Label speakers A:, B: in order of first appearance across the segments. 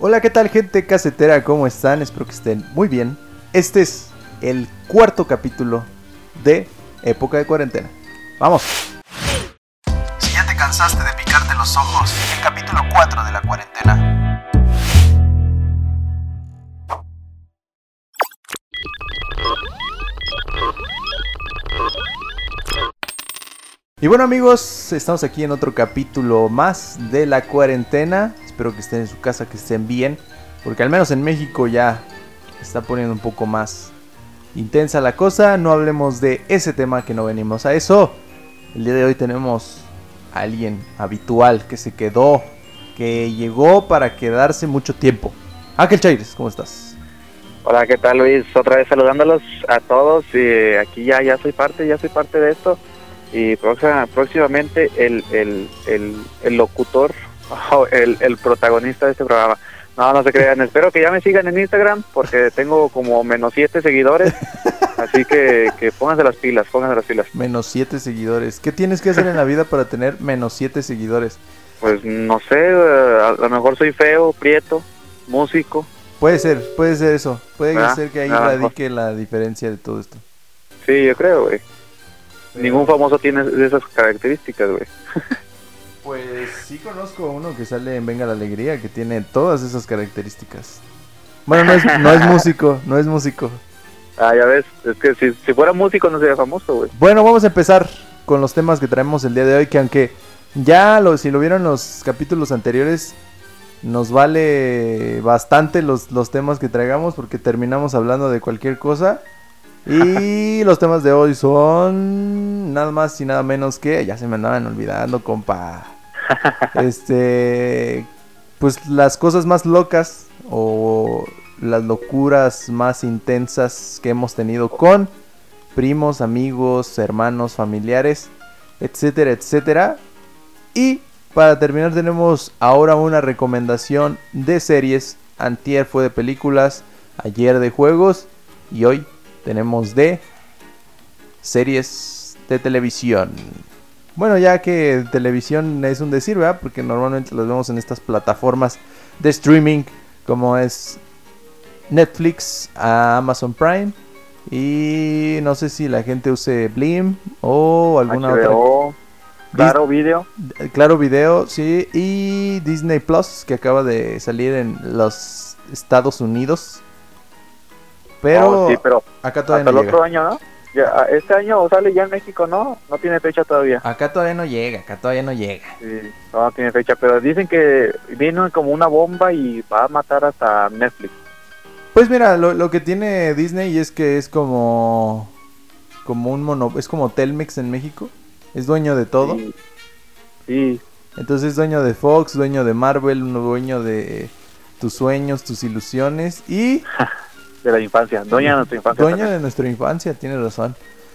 A: Hola, ¿qué tal gente casetera? ¿Cómo están? Espero que estén muy bien. Este es el cuarto capítulo de Época de Cuarentena. ¡Vamos! Si ya te cansaste de picarte los ojos, el capítulo 4 de la cuarentena. Y bueno amigos, estamos aquí en otro capítulo más de la cuarentena. Espero que estén en su casa, que estén bien. Porque al menos en México ya está poniendo un poco más intensa la cosa. No hablemos de ese tema que no venimos a eso. El día de hoy tenemos a alguien habitual que se quedó, que llegó para quedarse mucho tiempo. Ángel Chaires, ¿cómo estás?
B: Hola, ¿qué tal Luis? Otra vez saludándolos a todos. Y aquí ya, ya soy parte, ya soy parte de esto. Y próxima, próximamente el, el, el locutor, el, el protagonista de este programa. No, no se crean. Espero que ya me sigan en Instagram porque tengo como menos siete seguidores. Así que, que pónganse las pilas, pónganse las pilas.
A: Menos siete seguidores. ¿Qué tienes que hacer en la vida para tener menos siete seguidores?
B: Pues no sé, a lo mejor soy feo, prieto, músico.
A: Puede ser, puede ser eso. Puede
B: ¿Verdad?
A: ser que ahí radique la diferencia de todo esto.
B: Sí, yo creo, güey. Ningún famoso tiene esas características, güey.
A: Pues sí conozco uno que sale en Venga la Alegría que tiene todas esas características. Bueno, no es, no es músico, no es músico.
B: Ah, ya ves, es que si, si fuera músico no sería famoso, güey.
A: Bueno, vamos a empezar con los temas que traemos el día de hoy, que aunque ya lo, si lo vieron los capítulos anteriores, nos vale bastante los, los temas que traigamos porque terminamos hablando de cualquier cosa. Y los temas de hoy son nada más y nada menos que, ya se me andaban olvidando, compa. Este, pues las cosas más locas o las locuras más intensas que hemos tenido con primos, amigos, hermanos, familiares, etcétera, etcétera. Y para terminar tenemos ahora una recomendación de series. Antier fue de películas, ayer de juegos y hoy tenemos de series de televisión. Bueno, ya que televisión es un decir, ¿verdad? Porque normalmente los vemos en estas plataformas de streaming como es Netflix, Amazon Prime y no sé si la gente use Blim o alguna otra.
B: Claro Video.
A: Claro Video, sí, y Disney Plus que acaba de salir en los Estados Unidos. Pero,
B: Oh, sí, pero
A: acá
B: hasta
A: todavía
B: el
A: no
B: otro año, ¿no? Ya, este año sale ya en México, ¿no? No tiene fecha todavía.
A: Acá todavía no llega, acá todavía no llega.
B: Sí, no, no tiene fecha, pero dicen que vino como una bomba y va a matar hasta Netflix.
A: Pues mira, lo, lo que tiene Disney es que es como como un mono, es como Telmex en México, es dueño de todo.
B: Sí, sí,
A: Entonces es dueño de Fox, dueño de Marvel, dueño de tus sueños, tus ilusiones y
B: de la infancia, doña de nuestra infancia. también.
A: de nuestra infancia, tienes razón.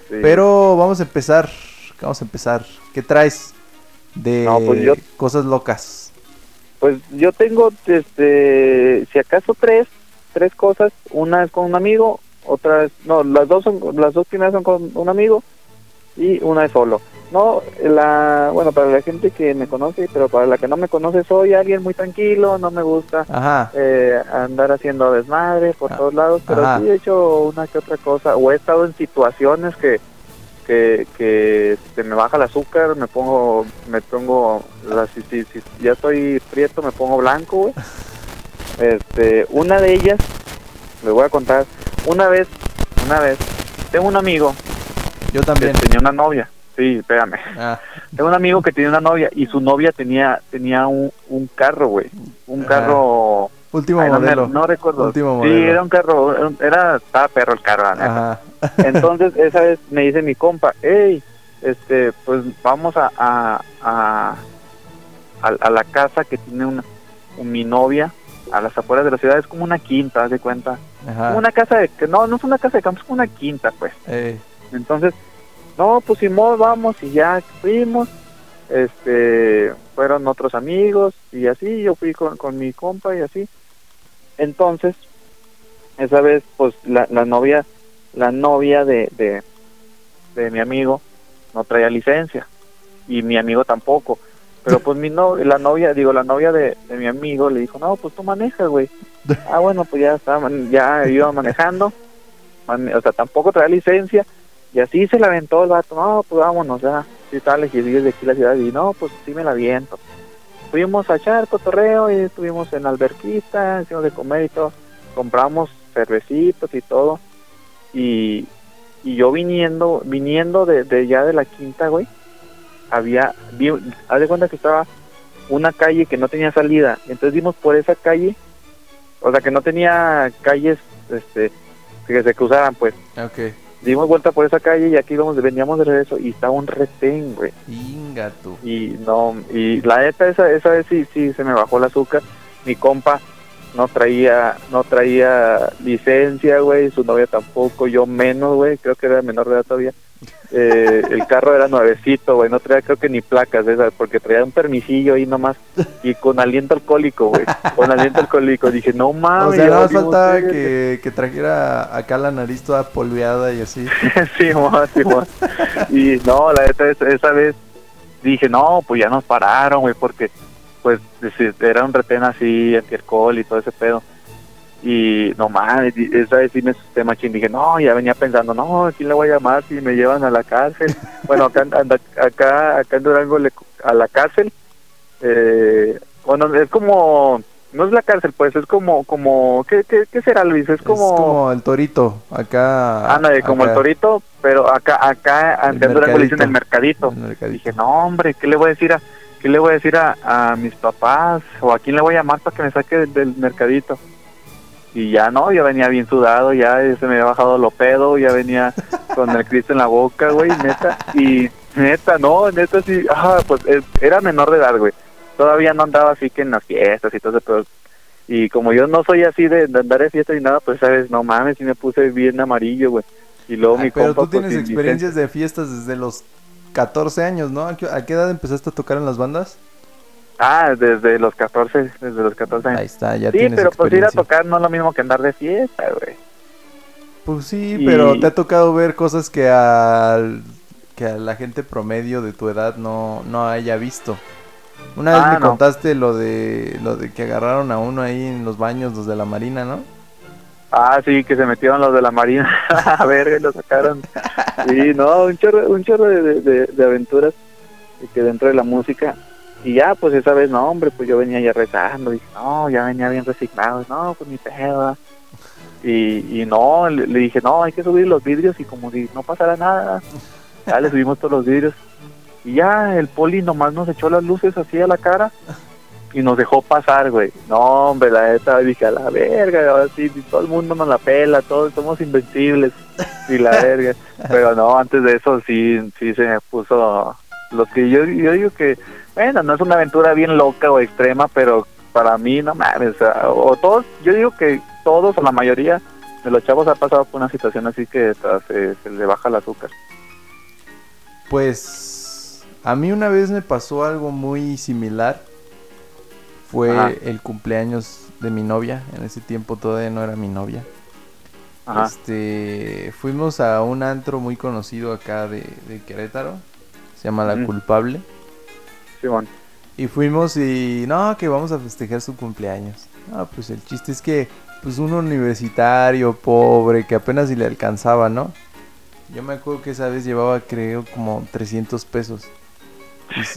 B: Sí.
A: Pero vamos a empezar, vamos a empezar. ¿Qué traes de
B: No, pues yo-
A: cosas locas?
B: Pues yo tengo, este, si acaso tres, tres cosas. Una es con un amigo, otra es, no, las dos son, las dos primeras son con un amigo y una es solo. No, la, bueno, para la gente que me conoce, pero para la que no me conoce, soy alguien muy tranquilo, no me gusta eh, andar haciendo desmadre por
A: Ah,
B: todos lados, pero
A: ajá.
B: sí he hecho una que otra cosa, o he estado en situaciones que que, que se me baja el azúcar, me pongo, me pongo, la, si, si- si ya estoy prieto, me pongo blanco, güey. Este, una de ellas, les voy a contar, una vez, una vez, tengo un amigo
A: Yo también.
B: tenía una novia, sí, espérame,
A: Ah,
B: tengo un amigo que tenía una novia y su novia tenía, tenía un, un carro, güey, un carro
A: último
B: Ay,
A: modelo.
B: no recuerdo.
A: Último
B: Sí,
A: modelo.
B: era un carro, era, estaba perro el carro, la neta. Entonces, esa vez me dice mi compa, hey, este, pues vamos a, a, a, a, a la casa que tiene una, un- mi novia a las afueras de la ciudad, es como una quinta, haz de cuenta.
A: Ajá.
B: Una casa de, que no, no es una casa de campo, es como una quinta, pues.
A: Eh,
B: Entonces, no, pues Simón, vamos y ya fuimos. Este, fueron otros amigos y así, yo fui con, con mi compa y así. Entonces, esa vez, pues la, la novia, la novia de, de, de mi amigo no traía licencia y mi amigo tampoco. Pero pues mi no, la novia, digo, la novia de, de mi amigo le dijo, no, pues tú manejas, güey. ah, bueno, pues ya estaba, ya iba manejando. o sea, tampoco traía licencia. Y así se la aventó el vato, no, pues vámonos, ya. Si tal, y de aquí la ciudad. Y no, pues sí me la viento. Fuimos a echar cotorreo y estuvimos en alberquita, hicimos de comer y todo. Compramos cervecitos y todo. Y, y yo viniendo, viniendo de, ya de la quinta, güey, había, haz de cuenta que estaba una calle que no tenía salida, entonces dimos por esa calle, o sea que no tenía calles, este, que se cruzaran, pues.
A: Okay.
B: Dimos vuelta por esa calle y aquí íbamos, veníamos de regreso y estaba un retén, güey.
A: Ingato.
B: Y no, y la neta esa, esa vez sí, sí se me bajó el azúcar. Mi compa no traía, no traía licencia, güey, su novia tampoco, yo menos, güey, creo que era menor de edad todavía. Eh, el carro era nuevecito, güey, no traía creo que ni placas esas, porque traía un permisillo ahí nomás y con aliento alcohólico, güey, con aliento alcohólico. Dije, no mames.
A: O sea, nada más faltaba que, que, trajera acá la nariz toda polveada y así.
B: sí, sí, Y no, la neta, esa, esa vez dije, no, pues ya nos pararon, güey, porque pues era un retén así, antialcohol y todo ese pedo. Y no mames, esa vez sí me asusté machín. Dije, no, ya venía pensando, no, ¿quién le voy a llamar si me llevan a la cárcel? bueno, acá, acá, acá en Durango a la cárcel. Eh, bueno, es como, no es la cárcel, pues, es como, como, ¿qué, qué, será Luis? Es como...
A: Es como el torito, acá...
B: Anda, como el torito, pero acá, acá, acá en Durango le dicen el mercadito. Dije, no, hombre, ¿qué le voy a decir a, qué le voy a decir a, a mis papás? ¿O a quién le voy a llamar para que me saque del mercadito? Y ya no, ya venía bien sudado, ya se me había bajado lo pedo, ya venía con el Cristo en la boca, güey, neta, y neta, no, neta sí, ah, pues eh, era menor de edad, güey, todavía no andaba así que en las fiestas y todo eso, pero, y como yo no soy así de, andar de fiesta y nada, pues sabes, no mames, sí me puse bien amarillo, güey, y luego mi
A: pero tú pues, tienes experiencias de fiestas desde los 14 años, ¿no? ¿A qué edad empezaste a tocar en las bandas?
B: Ah, desde los 14, desde los 14 años.
A: Ahí está, ya
B: Sí, pero pues ir a tocar no es lo mismo que andar de fiesta, güey.
A: Pues sí, pero te ha tocado ver cosas que al que a la gente promedio de tu edad no, no haya visto. Una vez ah, me contaste lo de lo de que agarraron a uno ahí en los baños, los de la marina, ¿no?
B: Ah, sí, que se metieron los de la marina a ver, lo sacaron. Sí, no, un chorro, un chorro de, de, de aventuras que dentro de la música y ya, pues esa vez, no, hombre, pues yo venía ya rezando, dije, no, ya venía bien resignado, no, pues mi pedo. Y, y no, le, dije, no, hay que subir los vidrios y como si no pasara nada, ya le subimos todos los vidrios. Y ya el poli nomás nos echó las luces así a la cara y nos dejó pasar, güey. No, hombre, la neta, dije, a la verga, ahora sí, todo el mundo nos la pela, todos somos invencibles y la verga. Pero no, antes de eso sí, sí se me puso, los que yo, yo digo que bueno, no es una aventura bien loca o extrema, pero para mí no mames, o, todos, yo digo que todos o la mayoría de los chavos ha pasado por una situación así que se, se le baja el azúcar.
A: Pues a mí una vez me pasó algo muy similar. Fue el cumpleaños de mi novia. En ese tiempo todavía no era mi novia. Este, fuimos a un antro muy conocido acá de, Querétaro. Se llama La Culpable. Y fuimos y no, que vamos a festejar su cumpleaños. Ah, pues el chiste es que pues un universitario pobre que apenas si le alcanzaba, ¿no? Yo me acuerdo que esa vez llevaba creo como 300 pesos.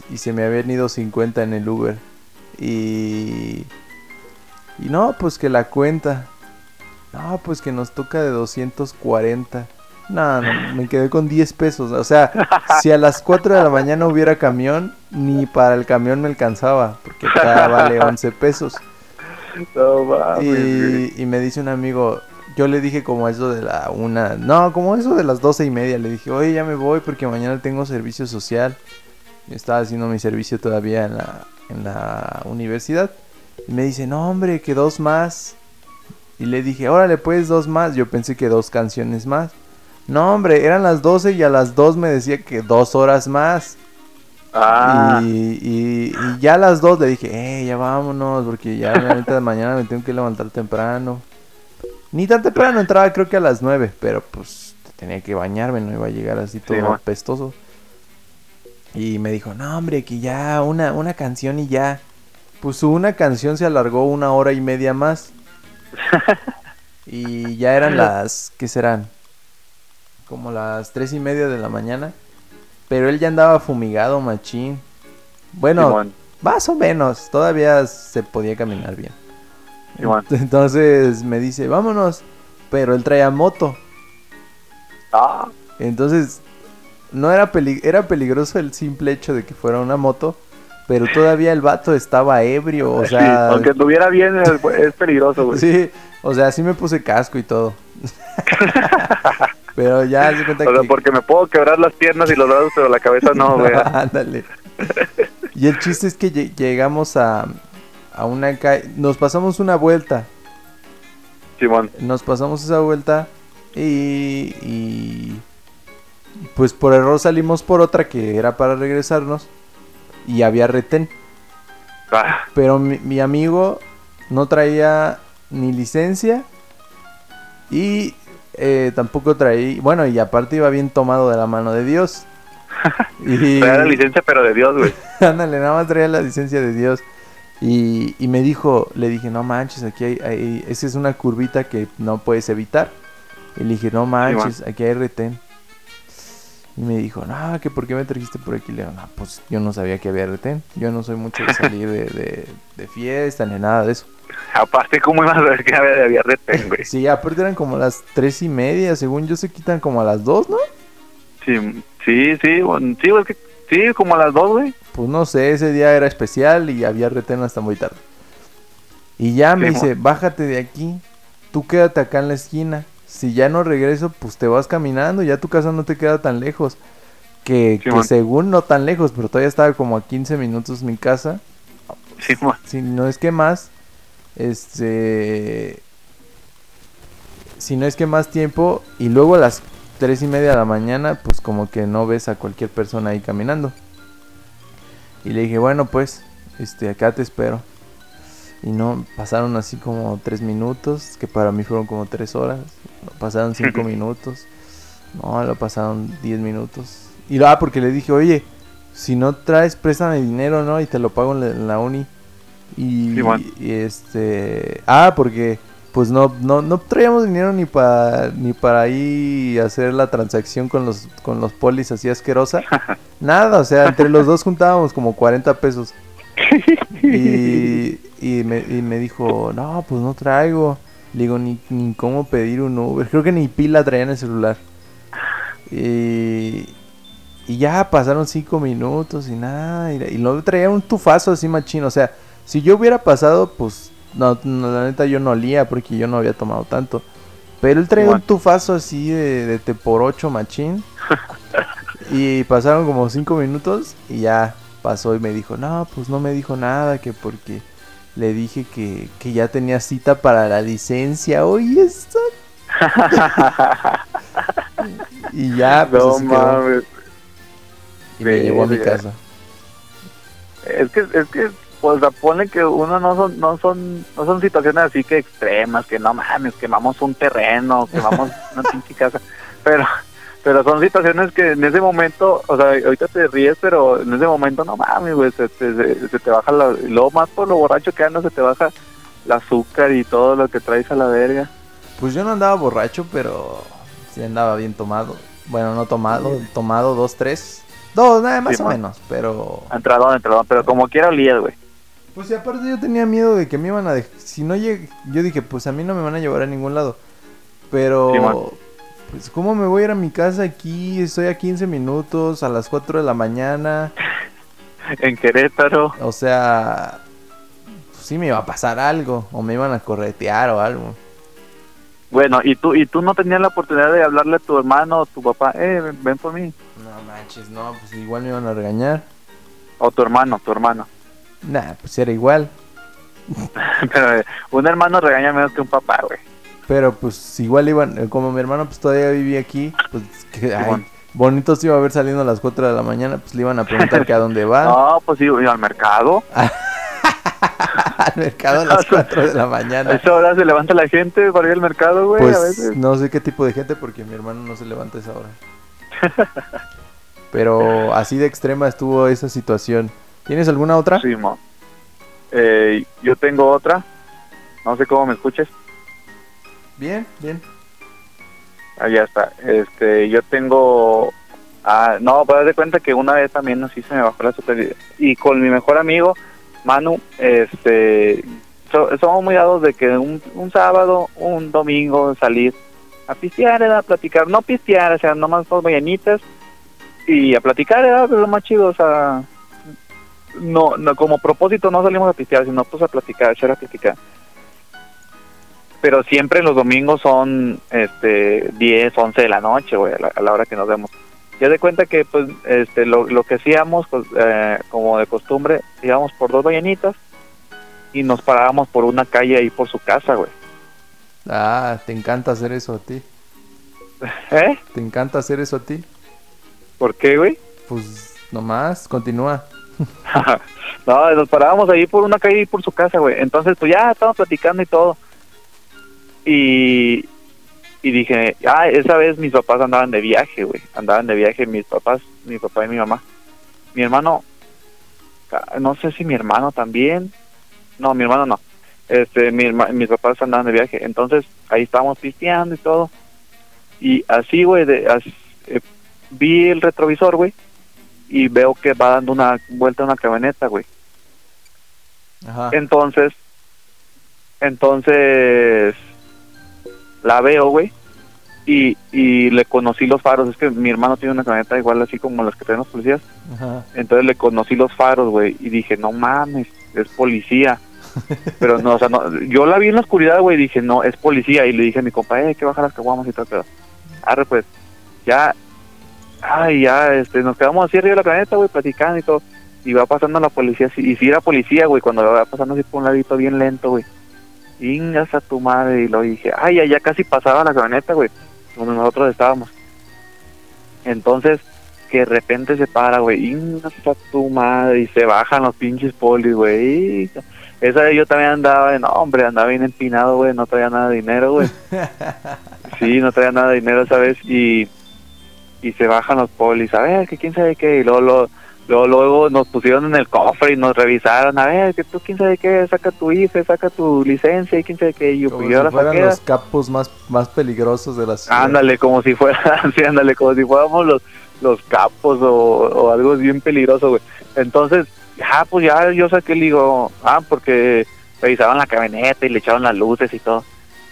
A: Y, se me habían ido 50 en el Uber. Y... Y no, pues que la cuenta. No, pues que nos toca de 240. No, no, me quedé con 10 pesos. O sea, si a las 4 de la mañana hubiera camión, ni para el camión me alcanzaba, porque acá vale 11 pesos. y, me dice un amigo, yo le dije como eso de la una, no, como eso de las doce y media, le dije, oye, ya me voy porque mañana tengo servicio social. Yo estaba haciendo mi servicio todavía en la, en la universidad. Y me dice, no, hombre, que dos más. Y le dije, órale, pues dos más. Yo pensé que dos canciones más. No, hombre, eran las 12 y a las 2 me decía que dos horas más. Ah. Y, ya a las 2 le dije, eh, ya vámonos, porque ya de mañana me tengo que levantar temprano. Ni tan temprano, entraba creo que a las 9, pero pues tenía que bañarme, no iba a llegar así todo apestoso. Y me dijo, no, hombre, que ya una, una canción y ya. Pues una canción se alargó una hora y media más. y ya eran las, ¿qué serán? Como las tres y media de la mañana. Pero él ya andaba fumigado, machín. Bueno,
B: Simón.
A: más o menos, todavía se podía caminar bien.
B: Simón.
A: Entonces me dice, vámonos. Pero él traía moto.
B: Ah,
A: Entonces, no era, peli- era peligroso el simple hecho de que fuera una moto. Pero todavía el vato estaba ebrio. O
B: sí,
A: sea,
B: aunque estuviera bien, es, es peligroso, güey.
A: sí, o sea, sí me puse casco y todo. pero ya se cuenta
B: O sea,
A: que.
B: porque me puedo quebrar las piernas y los brazos, pero la cabeza no, güey.
A: Ándale. Y el chiste es que lle- llegamos a, a una calle. Nos pasamos una vuelta.
B: Simón.
A: Nos pasamos esa vuelta y, y pues por error salimos por otra que era para regresarnos y había retén.
B: Ah,
A: Pero mi, mi amigo no traía ni licencia y eh, tampoco traía, bueno, y aparte iba bien tomado de la mano de Dios. Y
B: traía la licencia, pero de Dios, güey.
A: ándale, nada más traía la licencia de Dios. Y, y me dijo, le dije, no manches, aquí hay, hay- esa es una curvita que no puedes evitar. Y le dije, no manches, aquí hay retén. Y me dijo, no, que por qué me trajiste por aquí. Le digo, no, pues yo no sabía que había retén. Yo no soy mucho de salir de, de, de fiesta ni nada de eso.
B: Aparte, ¿cómo iba a saber que había, retén, güey?
A: Sí, aparte eran como las tres y media, según yo se quitan como a las dos, ¿no?
B: Sí, sí, sí, bueno, sí, es que, sí, como a las dos, güey.
A: Pues no sé, ese día era especial y había retén hasta muy tarde. Y ya me
B: Sí,
A: dice, bájate de aquí, tú quédate acá en la esquina. Si ya no regreso, pues te vas caminando, ya tu casa no te queda tan lejos. Que, según no tan lejos, pero todavía estaba como a 15 minutos mi casa.
B: Simón.
A: Si no es que más, este... Si no es que más tiempo, y luego a las 3 y media de la mañana, pues como que no ves a cualquier persona ahí caminando. Y le dije, bueno, pues, este, acá te espero. Y no, pasaron así como 3 minutos, que para mí fueron como 3 horas. Pasaron 5 minutos. No, lo pasaron 10 minutos. Y ah, porque le dije, oye, si no traes, préstame dinero, ¿no? Y te lo pago en la, en la uni. Y, este... Ah, porque pues no, no, no traíamos dinero ni para ni para ahí hacer la transacción con los con los polis así asquerosa. Nada, o sea, entre los dos juntábamos como 40 pesos. Y, y, me, y me dijo, no, pues no traigo. Le digo, ni, ni cómo pedir un Uber. Creo que ni pila traía en el celular. Y, y ya pasaron cinco minutos y nada. Y, y luego traía un tufazo así machino. O sea, si yo hubiera pasado, pues no, no, la neta yo no olía porque yo no había tomado tanto. Pero él traía un tufazo así de, de te por ocho machín. y pasaron como cinco minutos y ya pasó y me dijo, no, pues no me dijo nada, que porque le dije que, que ya tenía cita para la licencia. Oye, esto. y ya, pues
B: no mames.
A: Y me llevó a mi casa.
B: Es que, es que, pues pone que uno no son, no son, no son situaciones así que extremas, que no mames, quemamos un terreno, quemamos una pinche casa, pero, pero son situaciones que en ese momento, o sea, ahorita te ríes, pero en ese momento no mames, güey, se, te- se, se te baja la, y luego más por lo borracho que andas, se te baja el azúcar y todo lo que traes a la verga.
A: Pues yo no andaba borracho, pero sí andaba bien tomado. Bueno, no tomado, tomado dos, tres. Dos, nada más
B: Sí,
A: o menos, pero...
B: Entradón, entradón, pero como quiera olías, güey.
A: Pues y aparte yo tenía miedo de que me iban a dejar... Si no llegué... Yo dije, pues a mí no me van a llevar a ningún lado. Pero...
B: Sí,
A: pues ¿cómo me voy a ir a mi casa aquí? Estoy a 15 minutos, a las 4 de la mañana.
B: En Querétaro.
A: O sea... Pues sí me iba a pasar algo. O me iban a corretear o algo.
B: Bueno, y tú, y tú no tenías la oportunidad de hablarle a tu hermano o tu papá, eh, ven, ven por mí.
A: No manches, no, pues igual me iban a regañar.
B: O tu hermano, tu hermano.
A: Nah, pues era igual.
B: Pero eh, un hermano regaña menos que un papá, güey.
A: Pero pues igual iban, eh, como mi hermano pues todavía vivía aquí, pues que ay, bonito se iba a ver saliendo a las 4 de la mañana, pues le iban a preguntar que a dónde va.
B: No, pues sí, iba al mercado.
A: Al mercado a las 4 de la
B: A
A: mañana.
B: esa hora se levanta la gente para ir al mercado, güey, a
A: Pues
B: veces.
A: no sé qué tipo de gente porque mi hermano no se levanta a esa hora. Pero así de extrema estuvo esa situación. ¿Tienes alguna otra?
B: Sí, mo. Eh, yo tengo otra. No sé cómo me escuches.
A: Bien, bien.
B: Ah, ya está. Este, yo tengo. Ah, no, pues de cuenta que una vez también así se me bajó la super. Y con mi mejor amigo, Manu, este. so- somos muy dados de que un, un sábado, un domingo salir a pistear, era a platicar. No pistear, o sea, nomás dos mañanitas. Y a platicar era lo más chido, o sea. No, no, como propósito no salimos a pistear, sino pues a platicar, echar a platicar pero siempre los domingos son este 10, 11 de la noche, güey, a la, a la hora que nos vemos. Ya de cuenta que pues este lo, lo que hacíamos pues, eh, como de costumbre, íbamos por dos mañanitas y nos parábamos por una calle ahí por su casa, güey.
A: Ah, te encanta hacer eso a ti.
B: ¿Eh?
A: ¿Te encanta hacer eso a ti?
B: ¿Por qué, güey?
A: Pues nomás, continúa.
B: no, nos parábamos ahí por una calle y por su casa, güey. Entonces, pues ya estábamos platicando y todo. Y, y dije, ah, esa vez mis papás andaban de viaje, güey. Andaban de viaje mis papás, mi papá y mi mamá. Mi hermano, ah, no sé si mi hermano también. No, mi hermano no. Este, mi herma- mis papás andaban de viaje. Entonces, ahí estábamos pisteando y todo. Y así, güey, de, eh, vi el retrovisor, güey y veo que va dando una vuelta una camioneta, güey.
A: Ajá.
B: Entonces, entonces la veo, güey, y, y le conocí los faros. Es que mi hermano tiene una camioneta igual así como las que tienen los policías.
A: Ajá.
B: Entonces le conocí los faros, güey, y dije, no mames, es policía. Pero no, o sea, no, yo la vi en la oscuridad, güey, y dije, no, es policía. Y le dije a mi compa, eh, que bajar las caguamas y todo, pero, arre, pues, ya, ay, ya, este, nos quedamos así arriba de la camioneta, güey, platicando y todo. Y va pasando la policía, y si era policía, güey, cuando va pasando así por un ladito bien lento, güey. Ingas a tu madre, y lo dije, ay, ya, ya casi pasaba la camioneta, güey, donde nosotros estábamos. Entonces, que de repente se para, güey, ingas a tu madre, y se bajan los pinches polis, güey. Esa vez yo también andaba, no, hombre, andaba bien empinado, güey, no traía nada de dinero, güey. Sí, no traía nada de dinero esa vez y, y se bajan los polis, a ver, que quién sabe qué, y luego, luego, luego, luego nos pusieron en el cofre y nos revisaron, a ver, que tú quién sabe qué, saca tu IFE, saca tu licencia y quién sabe qué, y yo,
A: Como
B: yo
A: si
B: la
A: fueran
B: saqué.
A: los capos más, más peligrosos de la ciudad.
B: Ándale, como si fuera, sí, ándale, como si fuéramos los, los capos o, o algo bien peligroso, güey. Entonces, ya, pues ya yo saqué, le digo, ah, porque revisaban la camioneta y le echaron las luces y todo.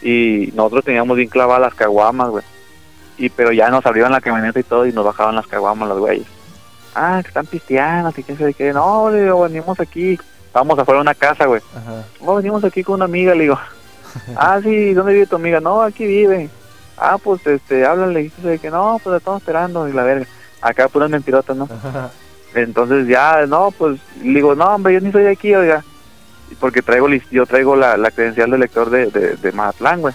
B: Y nosotros teníamos bien clavadas las caguamas, güey. Y pero ya nos abrieron la camioneta y todo y nos bajaban las caguamas los güeyes. Ah, que están pisteando, que quién sabe qué. No, le digo, venimos aquí. Vamos afuera de una casa, güey. No, venimos aquí con una amiga, le digo. Ah, sí, ¿dónde vive tu amiga? No, aquí vive. Ah, pues, este, háblale. Y dice que no, pues la estamos esperando y la verga. Acá puras mentirotas, ¿no?
A: Ajá.
B: Entonces ya, no, pues, le digo, no, hombre, yo ni soy de aquí, oiga. Porque traigo, yo traigo la, la credencial de lector de, de, de Mazatlán, güey.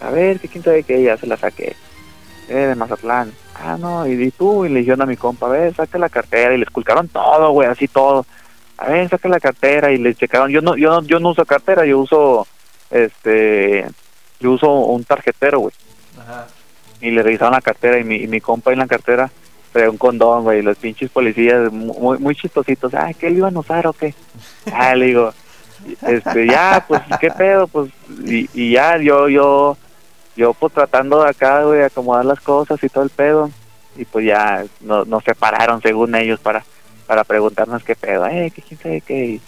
B: A ver, que quién sabe qué, ya se la saqué. Eh, de Mazatlán. Ah, no, y, y tú, y le dijeron a mi compa, a ver, saca la cartera, y le esculcaron todo, güey, así todo. A ver, saca la cartera, y le checaron. Yo no, yo no, yo no uso cartera, yo uso, este, yo uso un tarjetero, güey
A: Ajá.
B: y le revisaron la cartera y mi, y mi compa en la cartera traía un condón, güey, y los pinches policías muy, muy chistositos, ay, ¿qué le iban a usar o qué? Ah, le digo, este, ya, pues, ¿qué pedo? Pues, y, y ya, yo, yo, yo, pues, tratando de acá, güey, acomodar las cosas y todo el pedo, y pues ya no- nos separaron, según ellos, para, para preguntarnos qué pedo, eh, que quién sabe qué,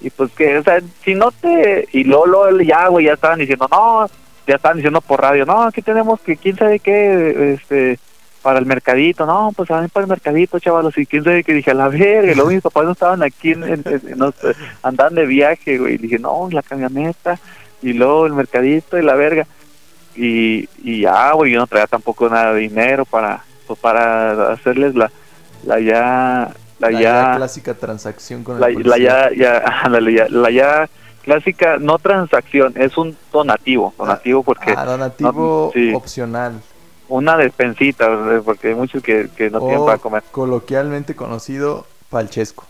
B: y, pues que, o sea, si no te, y luego ya, güey, ya estaban diciendo, no, ya estaban diciendo por radio, no, aquí tenemos que quién sabe qué, este, para el mercadito, no, pues van para el mercadito, chavalos, y quién sabe qué, dije, a la verga, luego mis papás no estaban aquí, en, en- andaban de viaje, güey, y dije, no, la camioneta, y luego el mercadito y la verga, y, y ya, güey, yo no traía tampoco nada de dinero para, pues para hacerles la, la ya, la,
A: La,
B: ya,
A: ya clásica transacción con el
B: la,
A: policía.
B: la ya, ya, la ya clásica, no transacción, es un donativo, donativo porque
A: Ah, donativo
B: no, sí.
A: opcional.
B: una despensita, porque hay muchos que, que no tienen para comer.
A: coloquialmente conocido palchesco.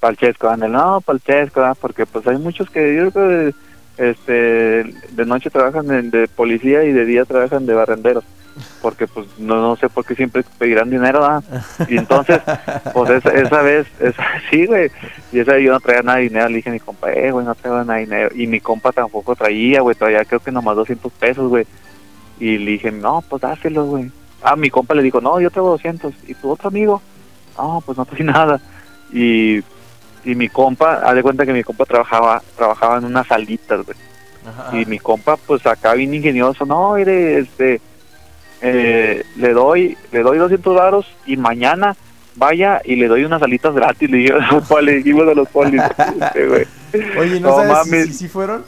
B: Palchesco, ándale, no, palchesco, ¿verdad? porque pues hay muchos que yo creo que este, de noche trabajan de, de policía y de día trabajan de barrenderos. porque pues no, no sé por qué siempre pedirán dinero. Y entonces, pues esa, esa vez, esa, sí, güey, y esa vez yo no traía nada de dinero, le dije a mi compa, eh, güey, no traigo nada de dinero, y mi compa tampoco traía, güey, traía creo que nomás 200 pesos, güey, y le dije, no, pues dáselo, güey. Ah, mi compa le dijo, no, yo traigo 200, y tu otro amigo, no, pues no trae nada, y, y mi compa, haz de cuenta que mi compa trabajaba, trabajaba en unas salitas, güey,
A: Ajá.
B: y mi compa, pues acá bien ingenioso, no, mire, este, eh, le doy, le doy 200 varos y mañana vaya y le doy unas alitas gratis, le dije a los polis, le dijimos a los polis, güey.
A: Oye, ¿no,
B: No
A: sabes si-
B: mames.
A: si, si fueron?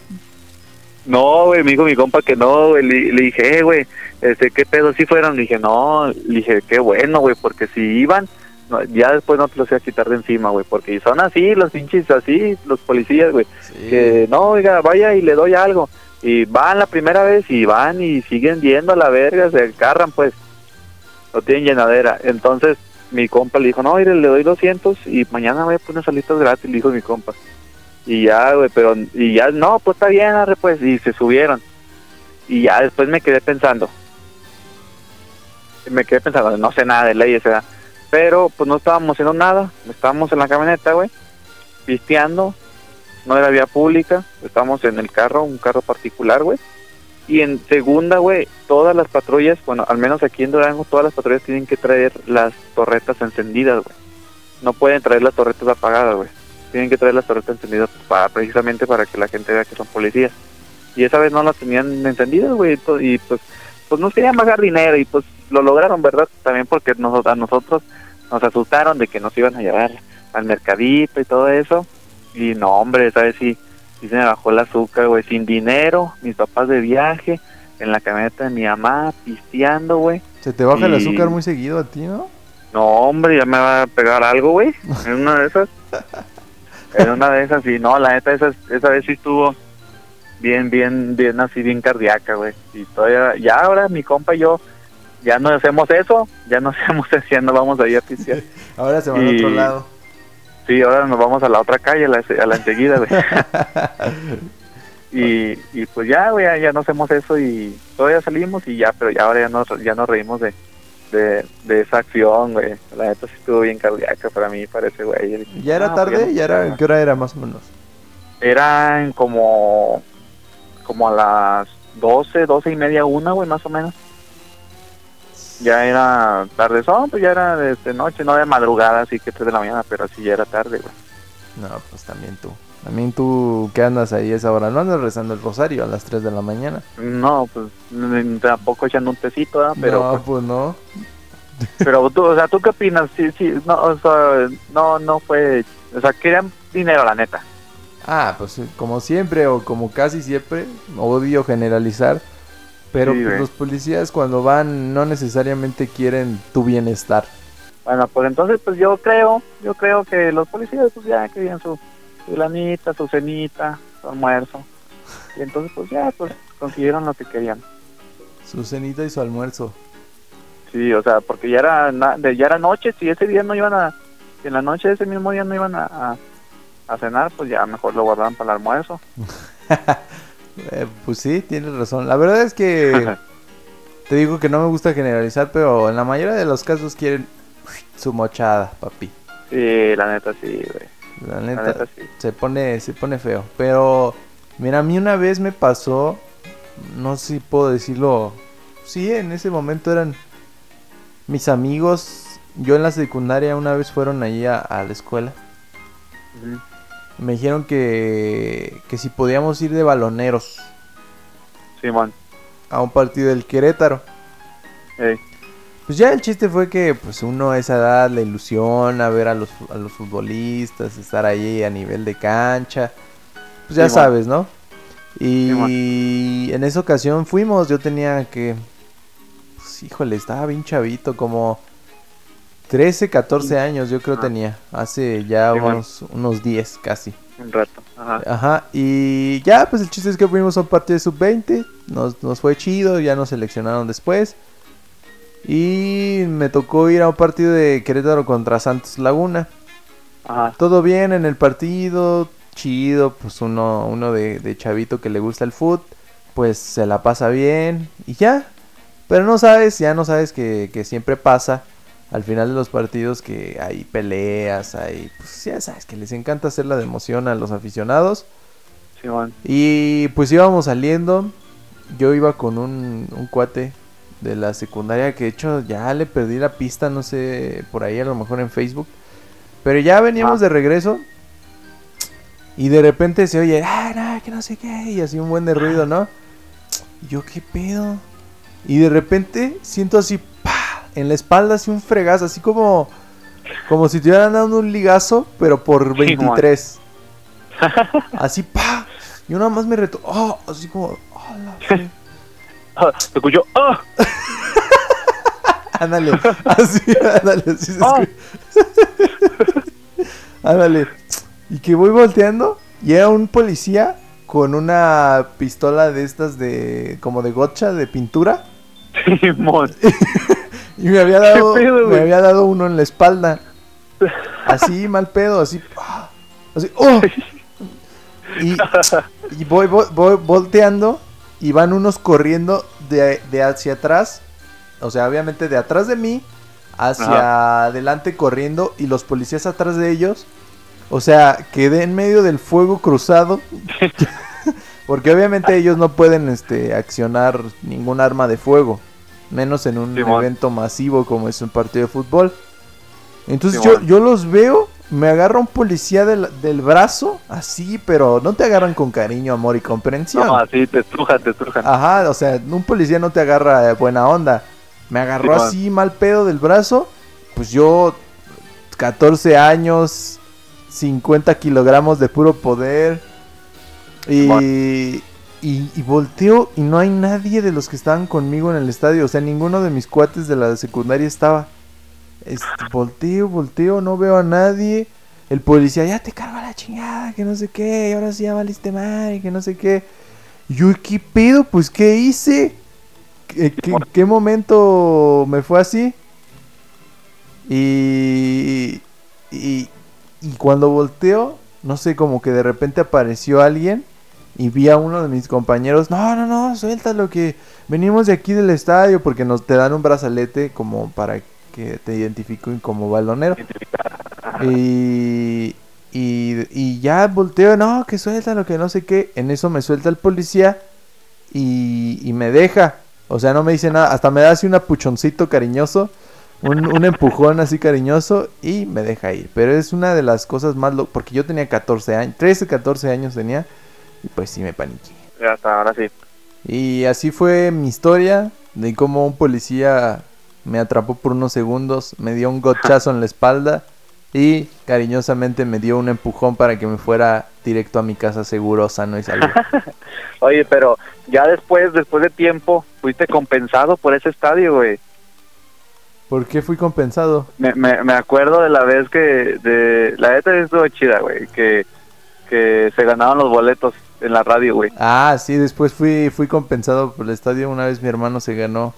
B: No, güey, me dijo mi compa que no, güey, le, le dije, eh, güey, este, ¿qué pedo? ¿Sí fueron? Le dije, no, le dije, qué bueno, güey, porque si iban, ya después no te los iba a quitar de encima, güey, porque son así, los pinches así, los policías, güey.
A: Sí.
B: que no, oiga, vaya y le doy algo. Y van la primera vez y van y siguen yendo a la verga, se agarran pues, no tienen llenadera. Entonces mi compa le dijo, no, mire, le doy 200 y mañana voy a poner salitas gratis, le dijo mi compa. Y ya, güey, pero, y ya, no, pues está bien, arre, pues, y se subieron. Y ya después me quedé pensando, me quedé pensando, no sé nada de leyes, ¿verdad? Pero pues no estábamos haciendo nada, estábamos en la camioneta, güey, pisteando, no era vía pública, estábamos en el carro, un carro particular, güey. Y en segunda, güey, todas las patrullas, bueno, al menos aquí en Durango, todas las patrullas tienen que traer las torretas encendidas, güey. No pueden traer las torretas apagadas, güey. Tienen que traer las torretas encendidas para, precisamente para que la gente vea que son policías. Y esa vez no las tenían encendidas, güey, y pues, pues nos querían pagar dinero y pues lo lograron, ¿verdad? También porque nos, a nosotros nos asustaron de que nos iban a llevar al mercadito y todo eso. Y no, hombre, ¿sabes? Sí, sí se me bajó el azúcar, güey, sin dinero, mis papás de viaje, en la camioneta de mi mamá, pisteando, güey.
A: Se te baja el azúcar muy seguido a ti, ¿no?
B: No, hombre, ya me va a pegar algo, güey, en una de esas. En una de esas, sí, no, la neta, esa, esa vez sí estuvo bien, bien, bien, así, bien cardíaca, güey. Y todavía, ya ahora mi compa y yo, ya no hacemos eso, ya no hacemos eso, ya no vamos ahí a pistear.
A: Ahora se van a
B: Y-
A: otro lado.
B: Sí, ahora nos vamos a la otra calle, a la, a la enseguida, güey. y, y pues ya, güey, ya, ya no hacemos eso y todavía salimos y ya, pero ya ahora ya nos, ya nos reímos de, de, de esa acción, güey. La neta sí estuvo bien cardíaca para mí, parece, güey.
A: ¿Ya era
B: Ah,
A: tarde?
B: pues,
A: ¿Ya era, ¿Qué hora era más o menos?
B: Eran como, como a las 12, 12 y media, una, güey, más o menos. Ya era tarde, son, pues ya era de, de noche, no de madrugada, así que 3 de la mañana, pero sí ya era tarde, güey.
A: No, pues también tú. También tú, ¿qué andas ahí a esa hora? ¿No andas rezando el rosario a las 3 de la mañana?
B: No, pues tampoco echando un tecito, ¿verdad? pero
A: no,
B: pues,
A: pues no.
B: pero tú, o sea, ¿tú qué opinas? Sí, sí, no, o sea, no, no fue, o sea, querían dinero, la neta.
A: Ah, pues como siempre o como casi siempre, odio generalizar, pero
B: Sí,
A: pues, los policías cuando van no necesariamente quieren tu bienestar.
B: Bueno, pues entonces, pues yo creo, yo creo que los policías, pues ya querían su, su lanita, su cenita, su almuerzo. Y entonces, pues ya, pues consiguieron lo que querían.
A: Su cenita y su almuerzo.
B: Sí, o sea, porque ya era, ya era noche, si ese día no iban a, si en la noche de ese mismo día no iban a, a, a cenar, pues ya mejor lo guardaban para el almuerzo.
A: Eh, pues sí, tienes razón. La verdad es que te digo que no me gusta generalizar, pero en la mayoría de los casos quieren su mochada, papi.
B: Sí, la neta sí, güey.
A: La
B: La
A: neta,
B: sí.
A: se pone, se pone feo. Pero, mira, a mí una vez me pasó, no sé si puedo decirlo, sí, en ese momento eran mis amigos. Yo en la secundaria una vez fueron allí a, a la escuela. Me dijeron que, que si podíamos ir de baloneros
B: Simón.
A: a un partido del Querétaro.
B: Ey,
A: Pues ya el chiste fue que pues uno a esa edad le ilusiona ver a los, a los futbolistas, estar ahí a nivel de cancha. Pues ya
B: Sí,
A: sabes, ¿no? Y
B: Sí,
A: en esa ocasión fuimos, yo tenía que... Pues híjole, estaba bien chavito, como 13, 14 años yo creo
B: Ah.
A: tenía. Hace ya
B: Sí,
A: unos, unos 10 casi.
B: un rato. Ajá.
A: Ajá, y ya, pues el chiste es que fuimos a un partido de sub-20, nos, nos fue chido, ya nos seleccionaron después. Y me tocó ir a un partido de Querétaro contra Santos Laguna.
B: Ajá.
A: Todo bien en el partido, chido, pues uno, uno de, de chavito que le gusta el foot, pues se la pasa bien y ya. Pero no sabes, ya no sabes que, que siempre pasa al final de los partidos que hay peleas, hay, pues ya sabes que les encanta hacer la de emoción a los aficionados.
B: Simón.
A: Y pues íbamos saliendo, yo iba con un, un cuate de la secundaria que de hecho ya le perdí la pista, no sé, por ahí a lo mejor en Facebook. Pero ya veníamos
B: Ah.
A: de regreso y de repente se oye, ah, no, que no sé qué, y así un buen de ruido, ¿no? Y yo, ¿qué pedo? Y de repente siento así, en la espalda así un fregazo, así como, como si te hubieran dado un ligazo, pero por
B: Sí, mon.
A: 23. así, pa. Y yo nada más me reto, oh, así como, oh, la
B: Ah, se escuchó. ¡Ah!
A: Ándale, así, ándale, así se escucha. Ándale. Y que voy volteando y era un policía con una pistola de estas de como de gotcha de pintura
B: Simón.
A: Y me había dado
B: ¿Qué pedo,
A: me había dado uno en la espalda. Así mal pedo, así ¡ah! así ¡oh! Y, y voy, voy, voy volteando y van unos corriendo de, de hacia atrás. O sea, obviamente de atrás de mí hacia adelante corriendo y los policías atrás de ellos. O sea, quedé en medio del fuego cruzado. Porque obviamente ellos no pueden este, accionar ningún arma de fuego. Menos en un evento masivo como es un partido de fútbol. Entonces yo, yo los veo, me agarra un policía del, del brazo, así, pero no te agarran con cariño, amor y comprensión.
B: No, así te estrujan, te estrujan.
A: Ajá, o sea, un policía no te agarra de buena onda. Me agarró así mal pedo del brazo. Pues yo, 14 años, 50 kilogramos de puro poder. Y. y, y volteo y no hay nadie de los que estaban conmigo en el estadio. O sea, ninguno de mis cuates de la secundaria estaba. Este, volteo, volteo, no veo a nadie. El policía, ya te cargo a la chingada, que no sé qué, y ahora sí ya valiste madre, que no sé qué. Yo, ¿qué pedo? Pues, ¿qué hice? ¿Qué, qué- qué momento me fue así? Y, y, y cuando volteo, no sé, como que de repente apareció alguien y vi a uno de mis compañeros, no, no, no, suéltalo que venimos de aquí del estadio porque nos te dan un brazalete como para que te identifiquen como balonero. Y, y, y ya volteo, no, que suéltalo, que no sé qué. En eso me suelta el policía y, y me deja. O sea, no me dice nada, hasta me da así un apuchoncito cariñoso, un, un empujón así cariñoso y me deja ir. Pero es una de las cosas más... Lo porque yo tenía 14 años, 13, 14 años tenía y pues sí me paniqué.
B: Ya está, ahora sí.
A: Y así fue mi historia de cómo un policía me atrapó por unos segundos, me dio un gochazo en la espalda y cariñosamente me dio un empujón para que me fuera directo a mi casa seguro, sano y salvo.
B: Oye, pero ya después, después de tiempo, fuiste compensado por ese estadio, güey.
A: ¿Por qué fui compensado?
B: Me, me, me acuerdo de la vez que, de la neta estuvo chida, güey, que, que se ganaban los boletos en la radio, güey.
A: Ah, sí, después fui, fui compensado por el estadio. Una vez mi hermano se ganó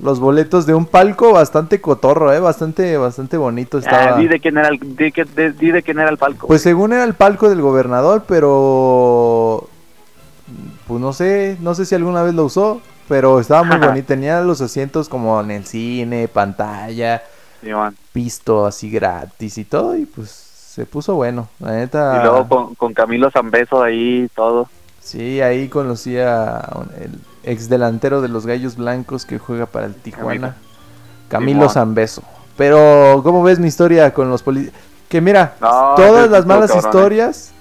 A: los boletos de un palco bastante cotorro, eh, bastante, bastante bonito estaba.
B: Ah, di de quién era el, di, que- de, di de quién era el palco.
A: Pues según era el palco del gobernador, pero pues no sé, no sé si alguna vez lo usó, pero estaba muy bonito. Tenía los asientos como en el cine, pantalla, pisto así gratis y todo, y pues se puso bueno. La neta.
B: Y luego con, con Camilo Zambeso ahí todo.
A: Sí, ahí conocí a el ex delantero de los Gallos Blancos que juega para el Tijuana, Camilo. Zambeso. Pero, ¿cómo ves mi historia con los policías? Que mira,
B: No,
A: todas las malas
B: cabrón, ¿eh?
A: historias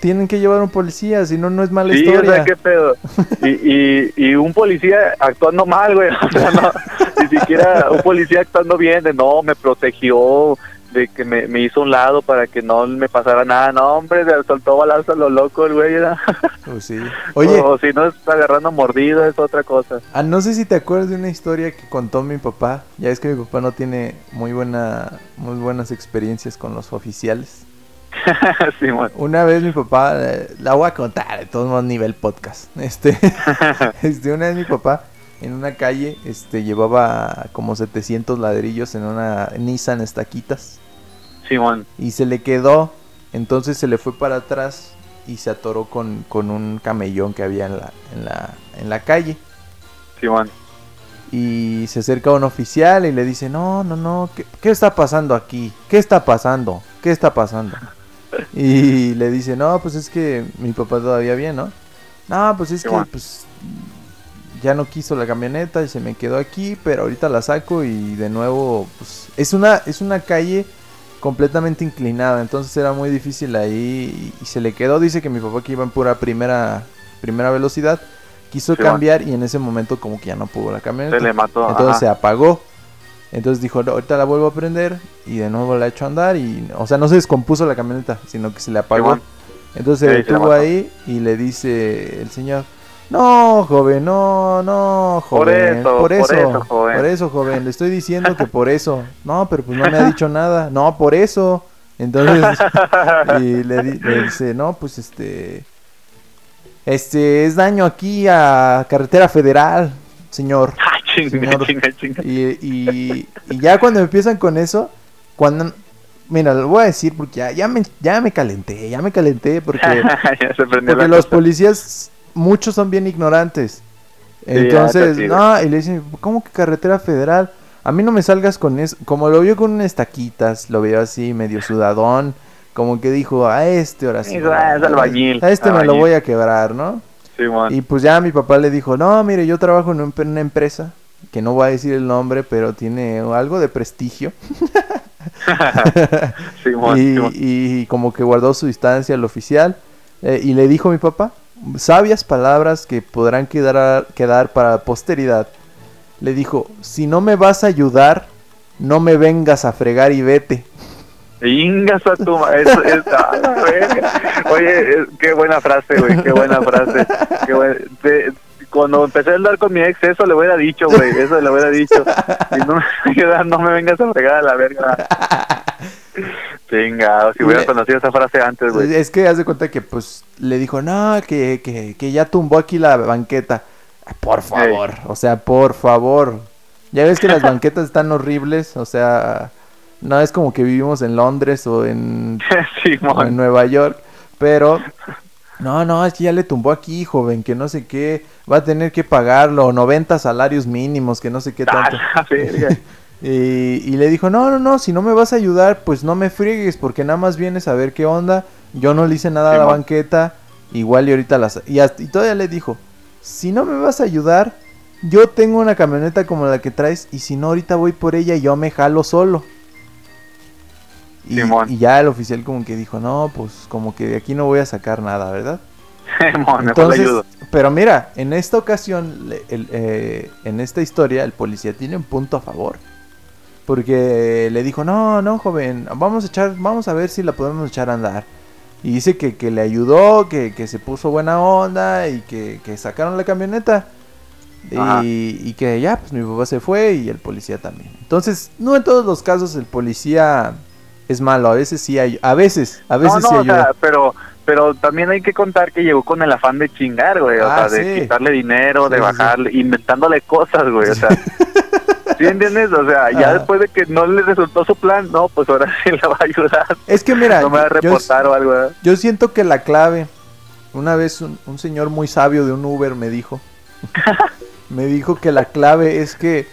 A: tienen que llevar un policía, si no, no es mala
B: Sí, o
A: historia.
B: sea, qué pedo. Y, y, y un policía actuando mal, güey. O sea, no, ni siquiera un policía actuando bien, de no, me protegió, de que me, me hizo un lado para que no me pasara nada. No, hombre, se soltó balazo a lo loco el güey. ¿verdad?
A: Pues sí. Oye,
B: O si no está agarrando mordido, es otra cosa.
A: ah, no sé si te acuerdas de una historia que contó mi papá. Ya es que mi papá no tiene muy buena, muy buenas experiencias con los oficiales.
B: Simón.
A: Una vez mi papá, eh, la voy a contar, de todos modos nivel podcast. Este, este, una vez mi papá en una calle, este, llevaba como 700 ladrillos en una Nissan Estaquitas
B: Simón.
A: y se le quedó, entonces se le fue para atrás y se atoró con, con un camellón que había en la, en la, en la calle.
B: Simón.
A: y se acerca un oficial y le dice, no, no, no, ¿qué, qué está pasando aquí? ¿Qué está pasando? ¿Qué está pasando? Y le dice, no, pues es que mi papá todavía bien, ¿no? No, pues es que
B: bueno.
A: pues ya no quiso la camioneta y se me quedó aquí, pero ahorita la saco y de nuevo, pues es una, es una calle completamente inclinada, entonces era muy difícil ahí y, y se le quedó, dice que mi papá que iba en pura primera, primera velocidad, quiso
B: Sí, bueno.
A: cambiar y en ese momento como que ya no pudo la camioneta.
B: Se le mató.
A: Entonces
B: ajá.
A: se apagó. Entonces dijo, "No, ahorita la vuelvo a prender y de nuevo la echo a andar y, o sea, no se descompuso la camioneta, sino que se le apagó.
B: bueno.
A: Entonces se
B: Sí, se la
A: detuvo ahí y le dice el señor, no, joven, no, no,
B: Por
A: joven,
B: eso, por eso, joven."
A: por eso, joven, le estoy diciendo que por eso. No, pero pues no me ha dicho nada. No, por eso. Entonces, y le, di- le dice, no, pues este, este, es daño aquí a carretera federal, señor.
B: Ay, chinga,
A: Señor.
B: chinga, chinga.
A: Y, y, y ya cuando empiezan con eso, cuando... Mira, lo voy a decir porque ya, ya, me, ya me calenté, ya me calenté porque, porque los policías, muchos son bien ignorantes.
B: Sí,
A: Entonces, no, y le dicen, ¿cómo que carretera federal? A mí no me salgas con eso. Como lo vio con unas taquitas, lo veo así medio sudadón, como que dijo, a este ahora sí.
B: Ah,
A: A este me lo voy a quebrar, ¿no?
B: Simón.
A: Y pues ya mi papá le dijo, no, mire, yo trabajo en un- en una empresa, que no voy a decir el nombre, pero tiene algo de prestigio. Y,
B: Simón.
A: y como que guardó su distancia al oficial. eh, y le dijo a mi papá, sabias palabras que podrán quedar, quedar para la posteridad. Le dijo, si no me vas a ayudar, no me vengas a fregar y vete.
B: Ingas a tu ma- eso es- a la verga. Oye, qué buena frase, güey, qué buena frase. Cuando empecé a andar con mi ex, eso le hubiera dicho, güey, eso le hubiera dicho. Si no me no me vengas a fregar a la verga. Chingado, si hubiera conocido esa frase antes, güey.
A: Es que haz de cuenta que pues le dijo, no, que, que, que ya tumbó aquí la banqueta. Por favor, o sea, por favor. Ya ves que las banquetas están horribles, o sea, no es como que vivimos en Londres o en, o en. Nueva York, pero no, no, es que ya le tumbó aquí, joven, que no sé qué, va a tener que pagarlo, 90 salarios mínimos, que no sé qué tanto. Y, y le dijo, no, no, no, si no me vas a ayudar, pues no me friegues, porque nada más vienes a ver qué onda. Yo no le hice nada a la banqueta, igual y ahorita las... Y, hasta- y todavía le dijo, si no me vas a ayudar, yo tengo una camioneta como la que traes, y si no, ahorita voy por ella y yo me jalo solo. Y, ya el oficial como que dijo, no, pues como que de aquí no voy a sacar nada, ¿verdad? Entonces,
B: ayudo.
A: pero mira, en esta ocasión, el, eh, en esta historia, el policía tiene un punto a favor. Porque le dijo, no, no, joven, vamos a echar, vamos a ver si la podemos echar a andar. Y dice que, que le ayudó, que, que se puso buena onda y que, que sacaron la camioneta. Y, y que ya, pues mi papá se fue y el policía también. Entonces, no en todos los casos el policía es malo, a veces sí hay, a veces, a veces
B: No, no,
A: sí
B: o
A: ayuda.
B: sea, pero, pero también hay que contar que llegó con el afán de chingar, güey. O
A: Ah,
B: sea, de
A: sí.
B: quitarle dinero, de
A: Sí, sí,
B: bajarle, inventándole cosas, güey. O sea, ¿sí entiendes? O sea, ya
A: Ajá.
B: después de que no le resultó su plan, no, pues ahora sí le va a ayudar.
A: Es que mira,
B: no me va a
A: yo-
B: reportar o algo, ¿verdad?
A: Yo siento que la clave, una vez un, un señor muy sabio de un Uber me dijo, me dijo que la clave es que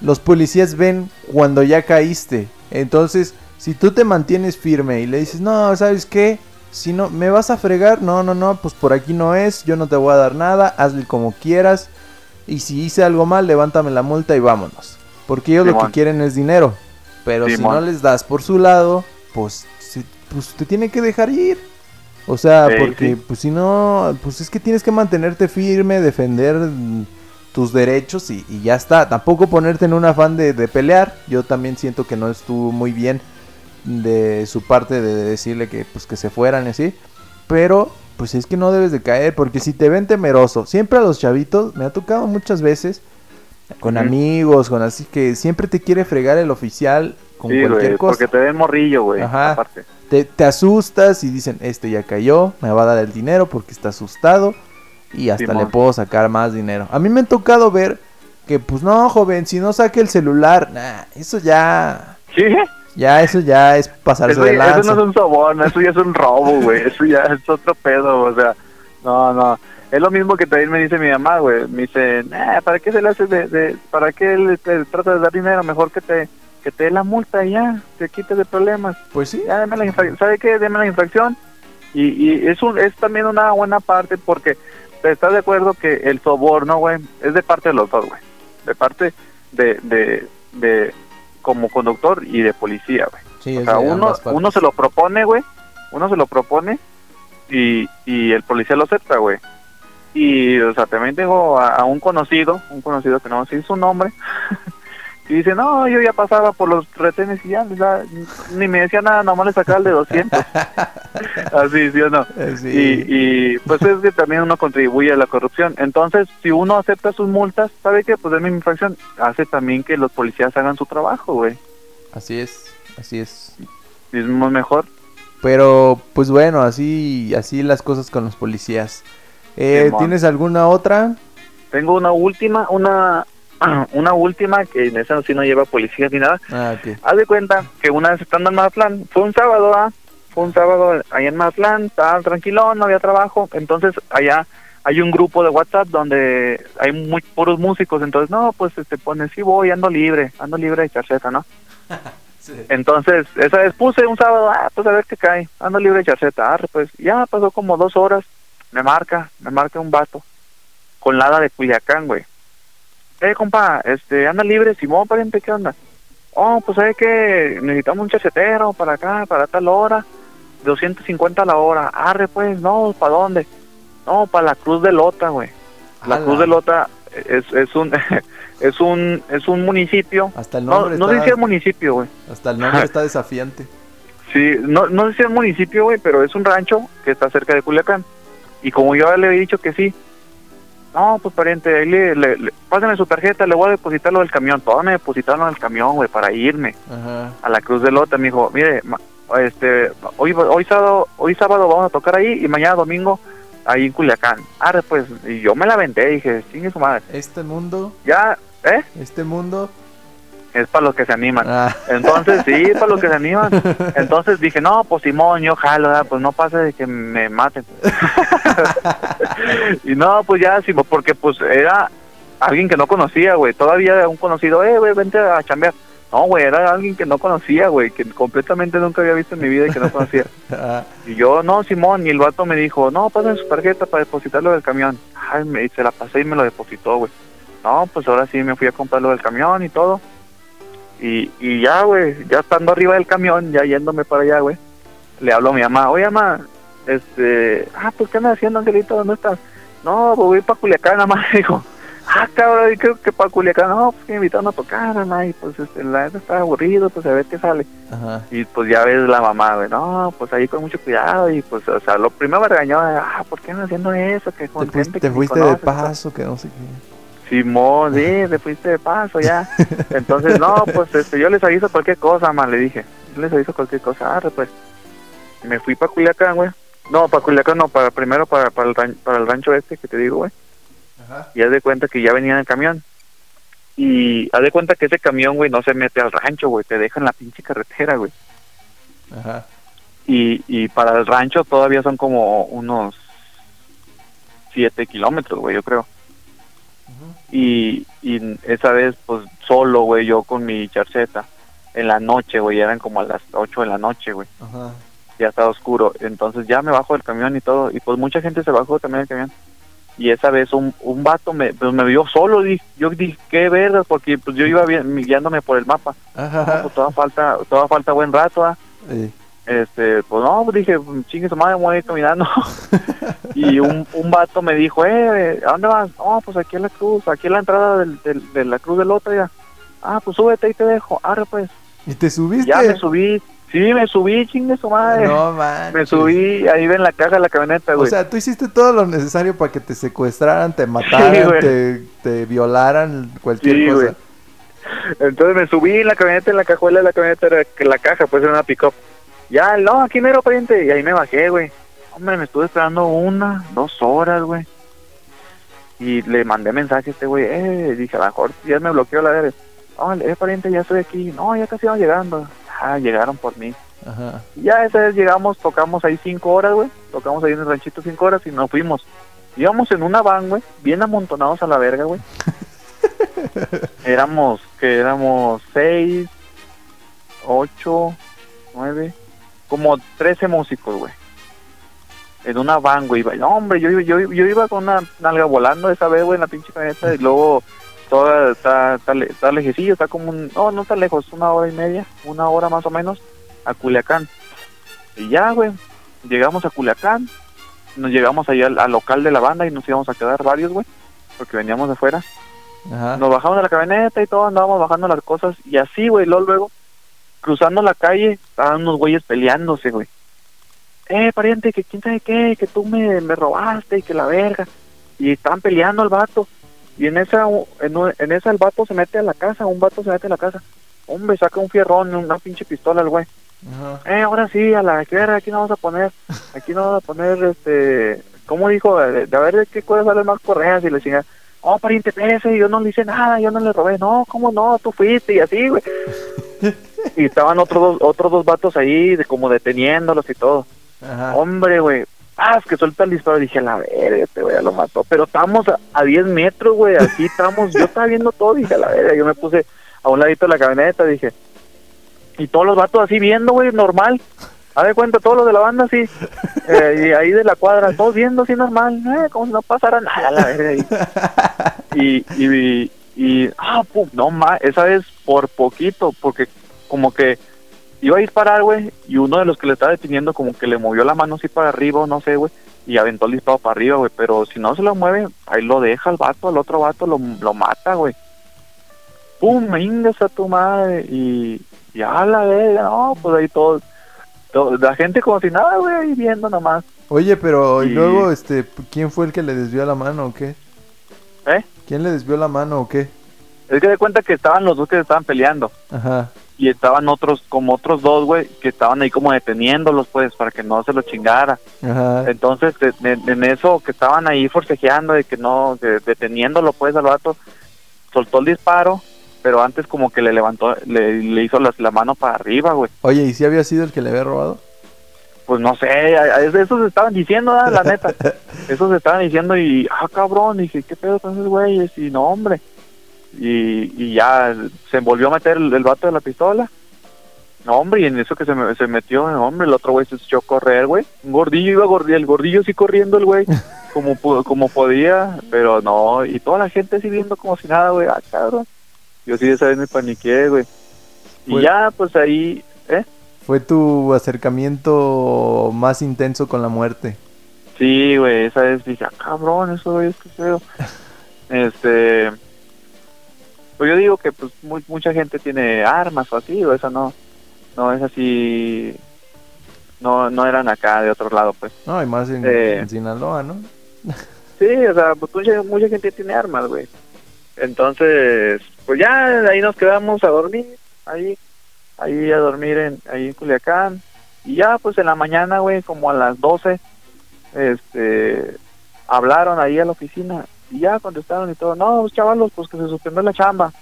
A: los policías ven cuando ya caíste. Entonces, si tú te mantienes firme y le dices, no, ¿sabes qué? Si no, me vas a fregar, no, no, no, pues por aquí no es, yo no te voy a dar nada, hazle como quieras. Y si hice algo mal, levántame la multa y vámonos. Porque ellos lo que quieren es dinero. Pero si no les das por su lado, pues, se- pues te tienen que dejar ir. O sea,
B: Sí,
A: porque
B: sí.
A: pues si no, pues es que tienes que mantenerte firme, defender tus derechos y, y ya está. Tampoco ponerte en un afán de, de pelear. Yo también siento que no estuvo muy bien de su parte de decirle que pues que se fueran y así. Pero pues es que no debes de caer porque si te ven temeroso, siempre a los chavitos me ha tocado muchas veces con amigos, con así que siempre te quiere fregar el oficial con
B: Sí,
A: cualquier cosa
B: porque te ven morrillo, güey.
A: Ajá.
B: Aparte.
A: te, te asustas y dicen, este ya cayó, me va a dar el dinero porque está asustado y hasta
B: Simón.
A: le puedo sacar más dinero. A mí me ha tocado ver que, pues no, joven, si no saque el celular, nah, eso ya,
B: ¿Sí?
A: ya, eso ya es pasarse
B: Eso,
A: de
B: eso
A: lanza.
B: no es un sobón, eso ya es un robo, güey. Eso ya es otro pedo, o sea. No, no. Es lo mismo que también me dice mi mamá, güey. Me dice, "Nah, ¿para qué se le hace de, de- para qué él te trata de dar dinero? Mejor que te que te dé la multa y ya, te quites de problemas.
A: Pues sí.
B: Ya, deme la infracción. ¿Sabe qué? Deme la infracción. Y, y es, un, es también una buena parte porque estás de acuerdo que el soborno, güey, es de parte de los dos, güey. De parte de, de, de como conductor y de policía, güey.
A: Sí,
B: O sea, uno, uno se lo propone, güey. Uno se lo propone y, y el policía lo acepta, güey. Y, o sea, también tengo a, a un conocido, un conocido que no sé su nombre, y dice, no, yo ya pasaba por los retenes y ya, ni me decía nada, nomás le sacaba el de 200. Así, ¿sí o no?
A: Sí.
B: Y, y pues es que también uno contribuye a la corrupción. Entonces, si uno acepta sus multas, ¿sabe qué? Pues es mi infracción. Hace también que los policías hagan su trabajo, güey.
A: Así es, así es.
B: Es mejor.
A: Pero, pues bueno, así, así las cosas con los policías. Eh. ¿Tienes alguna otra?
B: Tengo una última, una una última que en esa sí no lleva policías ni nada.
A: Ah.
B: Haz de cuenta que una vez estando en Mazatlán, fue un sábado, ¿ah? Fue un sábado allá en Mazatlán, estaba tranquilo, no había trabajo. Entonces allá hay un grupo de WhatsApp donde hay muy puros músicos. Entonces, no, pues te pones, sí voy, ando libre, ando libre de charceta, ¿no? Entonces, esa vez puse un sábado, ah, pues a ver qué cae, ando libre de charceta, arre, pues ya pasó como dos horas, me marca, me marca un vato, con la hada de Culiacán, güey. Eh, compa, este, anda libre, Simón, pariente, ¿qué onda? Oh, pues sabe que necesitamos un charcetero para acá, para tal hora, 250 a la hora, arre, pues, no, ¿para dónde? No, para la Cruz de Lota, güey. La. Cruz de Lota es, es un, es un, es un municipio,
A: Hasta el
B: no,
A: nombre
B: no sé
A: está,
B: si es municipio, güey.
A: hasta el nombre está desafiante.
B: Sí, no, no sé si es municipio, güey, pero es un rancho que está cerca de Culiacán. Y como yo le había dicho que sí, no, pues pariente, ahí le, le, le- pásame su tarjeta, le voy a depositar lo del camión. Todo me depositaron el camión, güey, para irme
A: Ajá.
B: a la Cruz de Lota. Me dijo, mire, ma- este, hoy, hoy, sábado, hoy sábado vamos a tocar ahí y mañana domingo ahí en Culiacán. Arre, pues, y yo me la vendé, dije, chingue su madre.
A: Este mundo,
B: Ya, ¿eh?
A: este mundo.
B: Es para los que se animan.
A: Ah,
B: Entonces, sí, para los que se animan. Entonces dije, no, pues Simón, yo jalo, ¿verdad? pues no pase de que me maten. y no, pues ya, sí, porque pues era alguien que no conocía, güey. Todavía un conocido, eh, güey, vente a chambear. No, güey, era alguien que no conocía, güey, que completamente nunca había visto en mi vida y que no conocía.
A: ah,
B: Y yo, no, Simón, y el vato me dijo, no, pasen su tarjeta para depositarlo del camión. Ay, me, se la pasé y me lo depositó, güey. No, pues ahora sí me fui a comprarlo del camión y todo. Y, y ya, güey, ya estando arriba del camión, ya yéndome para allá, güey, le hablo a mi mamá, oye, mamá, este, ah, pues, ¿qué andas haciendo, Angelito? ¿Dónde estás? No, pues voy para Culiacán, mamá, dijo. Ah, cabrón, y creo que para Culiacán, no, pues que me invitaron a tocar, mamá, y pues, este, la neta está aburrido, pues a ver qué sale.
A: ajá.
B: Y pues ya ves la mamá, güey, no, pues ahí con mucho cuidado y pues, o sea, lo primero me regañó, ah, ¿por qué andas haciendo eso? Que
A: Te
B: con
A: fuiste,
B: gente
A: te
B: que
A: fuiste de
B: conoces,
A: paso, que no sé qué.
B: Simón, sí, te fuiste de paso ya. Entonces, no, pues este, yo les aviso cualquier cosa, mamá, le dije. Yo les aviso cualquier cosa, arre, pues. Me fui para Culiacán, güey. No, para Culiacán no, para primero para, para, el, ran- para el rancho este que te digo, güey.
A: Ajá.
B: Y haz de cuenta que ya venía en el camión. Y haz de cuenta que ese camión, güey, no se mete al rancho, güey. Te deja en la pinche carretera, güey.
A: Ajá.
B: y, y para el rancho todavía son como unos 7 kilómetros, güey, yo creo. Y, y esa vez, pues solo, güey, yo con mi charceta, en la noche, güey, eran como a las 8 de la noche, güey,
A: Ajá.
B: ya estaba oscuro. Entonces ya me bajo del camión y todo, y pues mucha gente se bajó también del camión. Y esa vez un, un vato me, pues, me vio solo, di- yo dije, qué verga, porque pues yo iba bien, guiándome por el mapa. No,
A: Ajá.
B: pues toda falta, toda falta buen rato, ¿ah?
A: Eh,
B: este, pues no, pues dije, chingue su madre, voy a ir caminando. y un, un vato me dijo, eh, ¿a dónde vas? No, pues aquí en la cruz, aquí en la entrada del, del- de la cruz del otro ya. Ah, pues súbete y te dejo. Arre, pues.
A: ¿Y te subiste?
B: Ya me subí. Sí, me subí, chingue su madre.
A: No manches.
B: me subí ahí en la caja de la camioneta,
A: O
B: güey.
A: sea, tú hiciste todo lo necesario para que te secuestraran, te mataran, te, te violaran, cualquier
B: Sí,
A: cosa.
B: Entonces me subí en la camioneta, en la cajuela de la camioneta, era que la caja, pues era una pick-up. Ya, no, aquí mero, pariente. Y ahí me bajé, güey. Hombre, me estuve esperando una, dos horas, güey. Y le mandé mensaje a este güey. Eh, dije, a lo mejor ya me bloqueó la verga. Oh, eh, pariente, ya estoy aquí. No, ya casi vamos llegando. Ah, llegaron por mí.
A: Ajá.
B: Y ya esa vez llegamos, tocamos ahí cinco horas, güey. Tocamos ahí en el ranchito cinco horas y nos fuimos. Íbamos en una van, güey, bien amontonados a la verga, güey. éramos, que éramos seis, ocho, nueve, como trece músicos, güey. En una van, güey. No, hombre, yo, yo, yo iba con una nalga volando esa vez, güey, en la pinche camioneta y luego toda está, está, está lejecillo, está como un, no, no está lejos, una hora y media, una hora más o menos, a Culiacán. Y ya, güey, llegamos a Culiacán, nos llegamos allá al, al local de la banda y nos íbamos a quedar varios, güey, porque veníamos de fuera.
A: Ajá.
B: Nos bajamos de la camioneta y todo, andábamos bajando las cosas y así, güey, luego, luego, cruzando la calle, estaban unos güeyes peleándose, güey. Eh, pariente, que quién sabe qué, que tú me, me robaste y que la verga. Y estaban peleando al vato. Y en esa, en, en esa el vato se mete a la casa, un vato se mete a la casa. Hombre, saca un fierrón, una pinche pistola el güey.
A: Ajá.
B: Eh, ahora sí, a la guerra, aquí no vamos a poner, aquí no vamos a poner, este, ¿cómo dijo? De, de a ver de qué cosas salen más correas y le decía, oh, pariente, pese, yo no le hice nada, yo no le robé, no, ¿cómo no? Tú fuiste y así, güey. y estaban otros dos, otros dos vatos ahí, de, como deteniéndolos y todo.
A: Ajá.
B: Hombre, güey, ah, es que suelta el disparo, dije, la verga, este güey ya lo mató, pero estábamos a, a 10 metros, güey, aquí estamos, yo estaba viendo todo, dije, la verga, yo me puse a un ladito de la camioneta, dije, y todos los vatos así viendo, güey, normal. Haz de cuenta, todos los de la banda así. eh, y ahí de la cuadra, todos viendo así normal. Eh, como si no pasara nada, la verga. Y, y, y, ah, pum, no más, esa vez por poquito, porque como que iba a disparar, güey, y uno de los que le estaba deteniendo como que le movió la mano así para arriba, o no sé, güey, y aventó el disparo para arriba, güey, pero si no se lo mueve, ahí lo deja el vato, el otro vato lo, lo mata, güey. Pum, ingas a tu madre, y, y a la verga, no, pues ahí todo- la gente como si nada, güey, ahí viendo nomás.
A: Oye, pero y
B: Y-
A: luego, este, ¿quién fue el que le desvió la mano o qué?
B: ¿Eh?
A: ¿Quién le desvió la mano o qué?
B: Es que de cuenta que estaban los dos que se estaban peleando.
A: Ajá.
B: y estaban otros, como otros dos, güey, que estaban ahí como deteniéndolos, pues, para que no se lo chingara.
A: Ajá.
B: Entonces, de- en eso que estaban ahí forcejeando, de que no, de- deteniéndolo, pues, al vato, soltó el disparo, pero antes como que le levantó, le, le hizo las- la, mano para arriba, güey.
A: Oye, ¿y si había sido el que le había robado?
B: Pues no sé, eso se estaban diciendo, la neta. Eso se estaban diciendo y, ah, cabrón, dije, ¿qué pedo con esos güeyes? Y no, hombre. Y, y ya se volvió a meter el, el vato de la pistola. No, hombre, y en eso que se, me- se metió, no, hombre, el otro güey se echó a correr, güey. Un gordillo iba gordillo, el gordillo sí corriendo el güey, como, como podía, pero no, y toda la gente así viendo como si nada, güey, ah, cabrón. Yo sí esa vez me paniqué, güey. Y
A: Fue-
B: ya, pues ahí, ¿eh?
A: Fue tu acercamiento más intenso con la muerte.
B: Sí, güey, esa vez dije, ah, cabrón, eso es que feo. Este, pues yo digo que pues mu- mucha gente tiene armas o así, o esa no, no es así, no, no eran acá de otro lado, pues.
A: No, y más en,
B: Eh.
A: en Sinaloa, ¿no?
B: Sí, o sea, pues mucha, mucha gente tiene armas, güey. Entonces, pues ya ahí nos quedamos a dormir, ahí, ahí a dormir en, ahí en Culiacán. Y ya, pues en la mañana, güey, como a las 12, este, hablaron ahí a la oficina y ya contestaron y todo. No, pues chavalos, pues que se suspendió la chamba.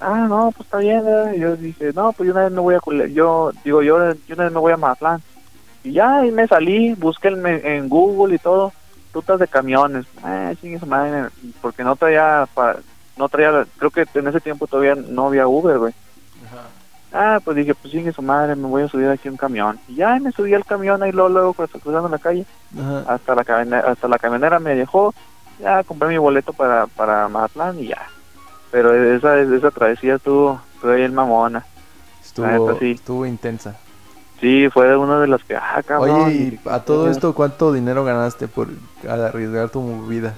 B: Ah, no, pues está bien. eh. Y yo dije, no, pues yo una vez me voy a, Culi- yo digo, yo, yo una vez me voy a Mazatlán. Y ya ahí me salí, busqué en Google y todo rutas de camiones. Eh, chingue su madre, porque no traía, pa- no traía, creo que en ese tiempo todavía no había Uber, güey. Ah, pues dije, pues chingue su madre, me voy a subir aquí a un camión. Y ya me subí al camión ahí luego, luego pues, cruzando la calle,
A: Ajá.
B: hasta la camionera, hasta la camionera me dejó, ya compré mi boleto para, para Mazatlán y ya. Pero esa, esa travesía estuvo, estuvo bien mamona.
A: Estuvo,
B: neta, sí.
A: estuvo intensa.
B: Sí, fue una de las que, ah, cabrón.
A: Oye, y a todo esto, ¿cuánto dinero ganaste por arriesgar tu vida?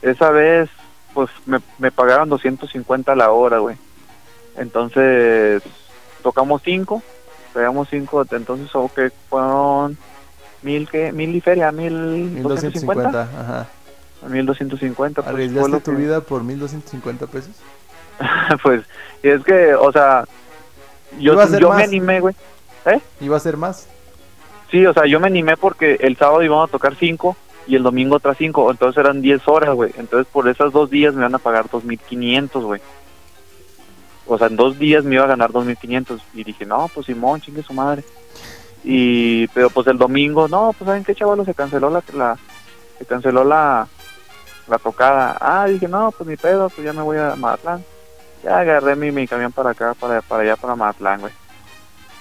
B: esa vez pues me, me pagaron 250 la hora, güey. Entonces tocamos cinco, pegamos cinco, entonces o que fueron mil que mil y feria, mil
A: 1250.
B: 250,
A: Ajá.
B: mil doscientos cincuenta. Pues, fue
A: ¿Arriesgaste tu
B: que-
A: vida por 1250 pesos?
B: pues y es que, o sea, yo, yo me animé, güey.
A: ¿Iba a ser más?
B: Sí, o sea, yo me animé porque el sábado íbamos a tocar cinco y el domingo otras cinco, entonces eran 10 horas, güey. Entonces por esos dos días me van a pagar 2.500, güey. O sea, en dos días me iba a ganar 2.500 y dije, no, pues Simón, chingue su madre. Y, pero pues el domingo, no, pues saben qué chavalo, se canceló la, la, se canceló la, la tocada. Ah, dije, no, pues ni pedo, pues ya me voy a Mazatlán. Ya agarré mi, mi camión para acá, para, para allá, para Mazatlán, güey.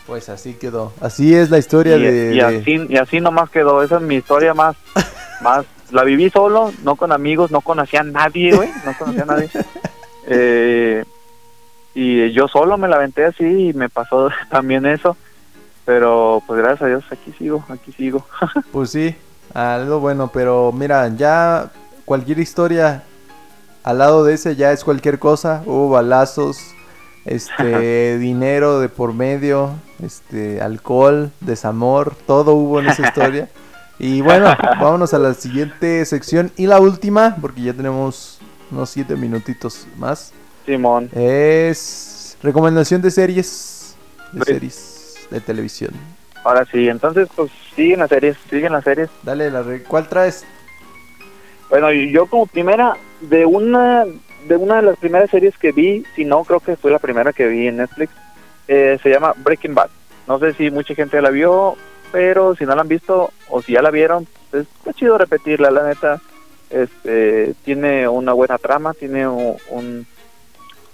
A: Pues así quedó. Así es la historia
B: y,
A: de,
B: y así y así nomás quedó esa es mi historia más más la viví solo no con amigos no conocía a nadie güey no conocía a nadie eh, y yo solo me la aventé así y me pasó también eso pero pues gracias a Dios aquí sigo aquí sigo
A: Pues sí, algo bueno, pero mira, ya cualquier historia al lado de ese ya es cualquier cosa. Hubo balazos, este, dinero de por medio, este, alcohol, desamor, todo hubo en esa historia. Y bueno, vámonos a la siguiente sección y la última, porque ya tenemos unos siete minutitos más.
B: Simón
A: Es recomendación de series, de
B: Sí.
A: series de televisión.
B: ahora sí entonces pues siguen las series siguen las series
A: Dale, la re- ¿cuál traes?
B: Bueno, yo como primera de una de una de las primeras series que vi, si no creo que fue la primera que vi en Netflix, eh, se llama Breaking Bad. No sé si mucha gente la vio, pero si no la han visto o si ya la vieron, pues está chido repetirla, la neta. Este tiene una buena trama, tiene un, un-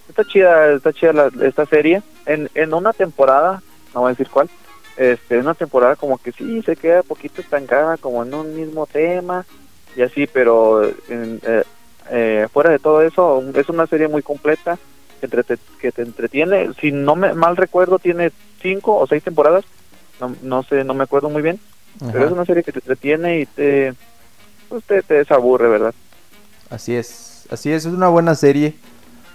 B: está chida, está chida la- esta serie. En, en una temporada, no voy a decir cuál, este, una temporada como que sí se queda poquito estancada, como en un mismo tema y así, pero en- eh, eh, fuera de todo eso, es una serie muy completa que, entrete- que te entretiene. Si no me mal recuerdo, tiene cinco o seis temporadas, no, no sé, no me acuerdo muy bien, pero
A: Ajá.
B: es una serie que te entretiene y te, pues te, te desaburre, ¿verdad?
A: Así es, así es, es una buena serie.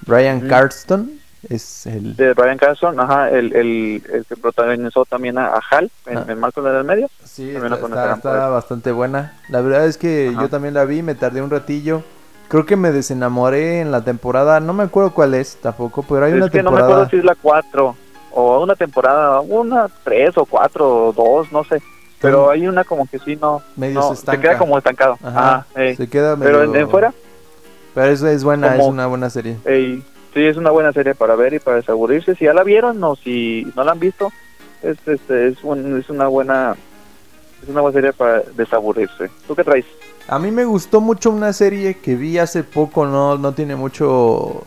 A: Brian
B: Ujú.
A: Carston es el...
B: De Brian Carson, ajá, el, el, el que protagonizó también a, a Hal en,
A: Ah.
B: en Malcolm en el medio.
A: Sí,
B: también
A: está, está- está bastante buena. La verdad es que
B: Ajá.
A: yo también la vi, me tardé un ratillo. Creo que me desenamoré en la temporada, no me acuerdo cuál es tampoco, pero hay
B: es
A: una
B: que no me acuerdo si es la 4 o una temporada, una 3 o 4 o 2, no sé. Pero hay una como que sí, no,
A: medio
B: no
A: se
B: queda como estancado.
A: Ajá,
B: ey.
A: se queda
B: Pero en,
A: medio-
B: en fuera,
A: Pero es, es buena, es una buena serie.
B: ey, sí, es una buena serie para ver y para desaburrirse. Si ya la vieron o si no la han visto, es, este, es, un- es una buena es una buena serie para desaburrirse. ¿Tú qué traes?
A: A mí me gustó mucho una serie que vi hace poco, no, no tiene mucho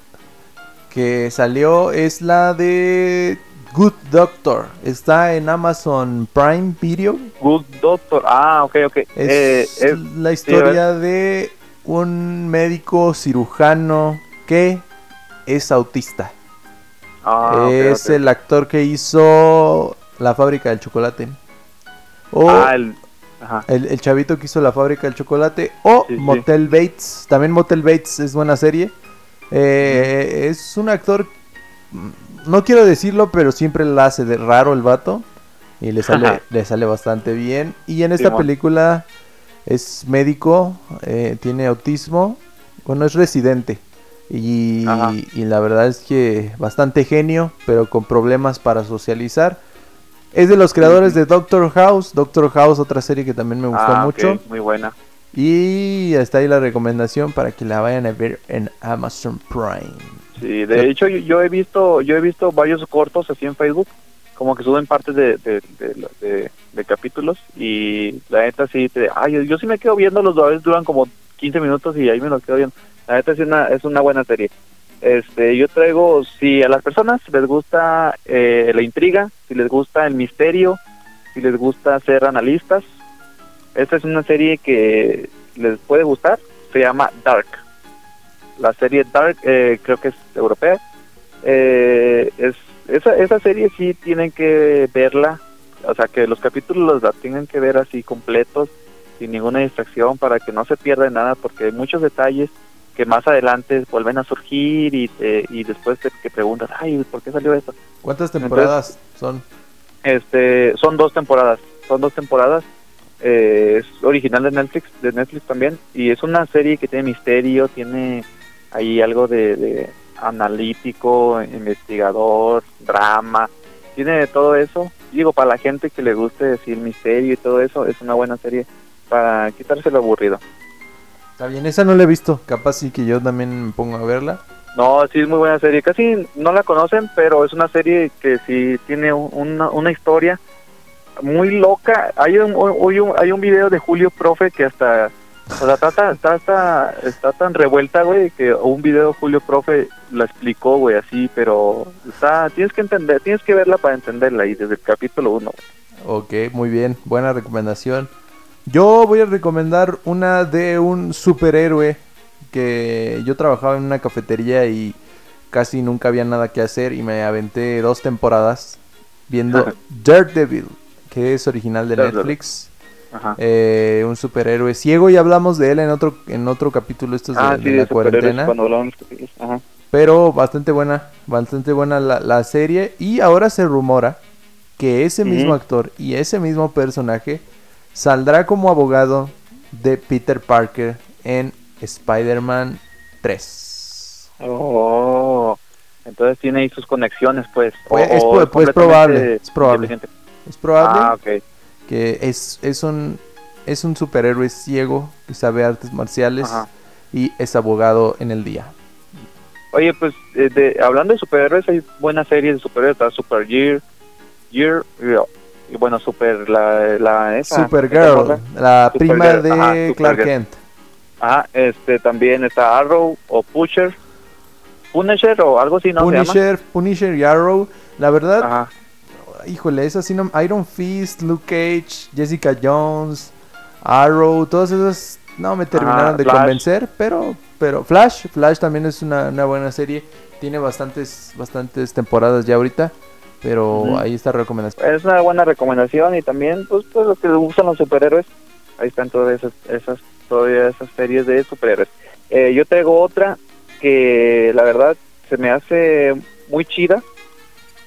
A: que salió, es la de Good Doctor. Está en Amazon Prime Video.
B: Good Doctor. Ah, ok, ok.
A: Es
B: Eh, es-
A: la historia de un médico cirujano que es autista.
B: ah,
A: es el actor que hizo La fábrica del chocolate. O
B: Ah, el... Ajá.
A: el, el chavito que hizo La fábrica del chocolate. O
B: Sí, sí.
A: Motel Bates. También Motel Bates es buena serie. Eh, Es un actor. No quiero decirlo, pero siempre la hace de raro el vato. Y le sale, le sale bastante bien. Y en esta película es médico, eh, tiene autismo. Bueno, es residente. Y, y la verdad es que bastante genio, pero con problemas para socializar. Es de los creadores de Doctor House. Doctor House, otra serie que también me gustó
B: Ah,
A: mucho.
B: Muy buena.
A: Y está ahí la recomendación para que la vayan a ver en Amazon Prime.
B: Sí, de hecho yo, yo he visto yo he visto varios cortos así en Facebook, como que suben partes de, de, de, de- de capítulos y la neta sí, te, ay, yo, yo sí me quedo viendo los veces duran como 15 minutos y ahí me los quedo viendo. La neta sí es una, es una buena serie. Este, yo traigo, si a las personas les gusta eh, la intriga, si les gusta el misterio, si les gusta ser analistas, esta es una serie que les puede gustar, se llama Dark. La serie Dark eh, creo que es europea. Eh, es esa, esa serie sí tienen que verla, o sea que los capítulos la tienen que ver así completos, sin ninguna distracción, para que no se pierda nada, porque hay muchos detalles que más adelante vuelven a surgir y, te- y después te, te preguntas, ay, ¿por qué salió esto?
A: ¿Cuántas temporadas son?
B: Este, son dos temporadas, son dos temporadas. eh, es original de Netflix, de Netflix también, y es una serie que tiene misterio, tiene ahí algo de, de analítico, investigador, drama, tiene todo eso. Digo, para la gente que le guste decir misterio y todo eso, es una buena serie para quitarse lo aburrido.
A: Está bien, esa no la he visto. Capaz sí que yo también me pongo a verla.
B: No, sí es muy buena serie. Casi no la conocen, pero es una serie que sí tiene un- una, una historia muy loca. Hay un, hay un hay un video de Julio Profe que hasta O sea, está, tan- está, está, está tan revuelta, güey, que un video Julio Profe la explicó, güey, así, pero está, tienes que entender, tienes que verla para entenderla y desde el capítulo 1.
A: Ok, muy bien, buena recomendación. Yo voy a recomendar una de un superhéroe que yo trabajaba en una cafetería y casi nunca había nada que hacer y me aventé dos temporadas viendo Daredevil, que es original de
B: Daredevil.
A: Netflix.
B: Ajá.
A: Eh, un superhéroe ciego y hablamos de él en otro en otro capítulo estos de,
B: ah,
A: de
B: sí,
A: la
B: de
A: cuarentena.
B: Ajá.
A: Pero bastante buena, bastante buena la, la serie. Y ahora se rumora que ese mismo actor y ese mismo personaje saldrá como abogado de Peter Parker en Spider-Man 3.
B: Oh, entonces tiene ahí sus conexiones, pues.
A: Pues, es
B: o
A: pro- pues, probable, es probable. Es probable
B: Ah,
A: que es, es, un, es un superhéroe ciego que sabe artes marciales
B: Ajá.
A: y es abogado en el día.
B: Oye, pues eh, de, hablando de superhéroes, hay buenas series de superhéroes. Está Super Gear, Gear, y bueno, Super, la, la esa.
A: Supergirl, la
B: Supergirl,
A: prima de
B: ajá,
A: Clark. Kent.
B: Ajá, este, también está Arrow o Pusher. Punisher o algo así, ¿no? se llama?
A: Punisher, Punisher y Arrow. La verdad,
B: Ajá.
A: híjole, es así, no, Iron Fist, Luke Cage, Jessica Jones, Arrow, todas esas no me terminaron
B: Ajá,
A: de
B: Flash.
A: convencer, pero pero Flash, Flash también es una, una buena serie, tiene bastantes bastantes temporadas ya ahorita, pero ahí está recomendación.
B: Es una buena recomendación y también, pues, pues los que usan los superhéroes, ahí están todas esas, esas, todas esas series de superhéroes. Eh, yo traigo otra que la verdad se me hace muy chida,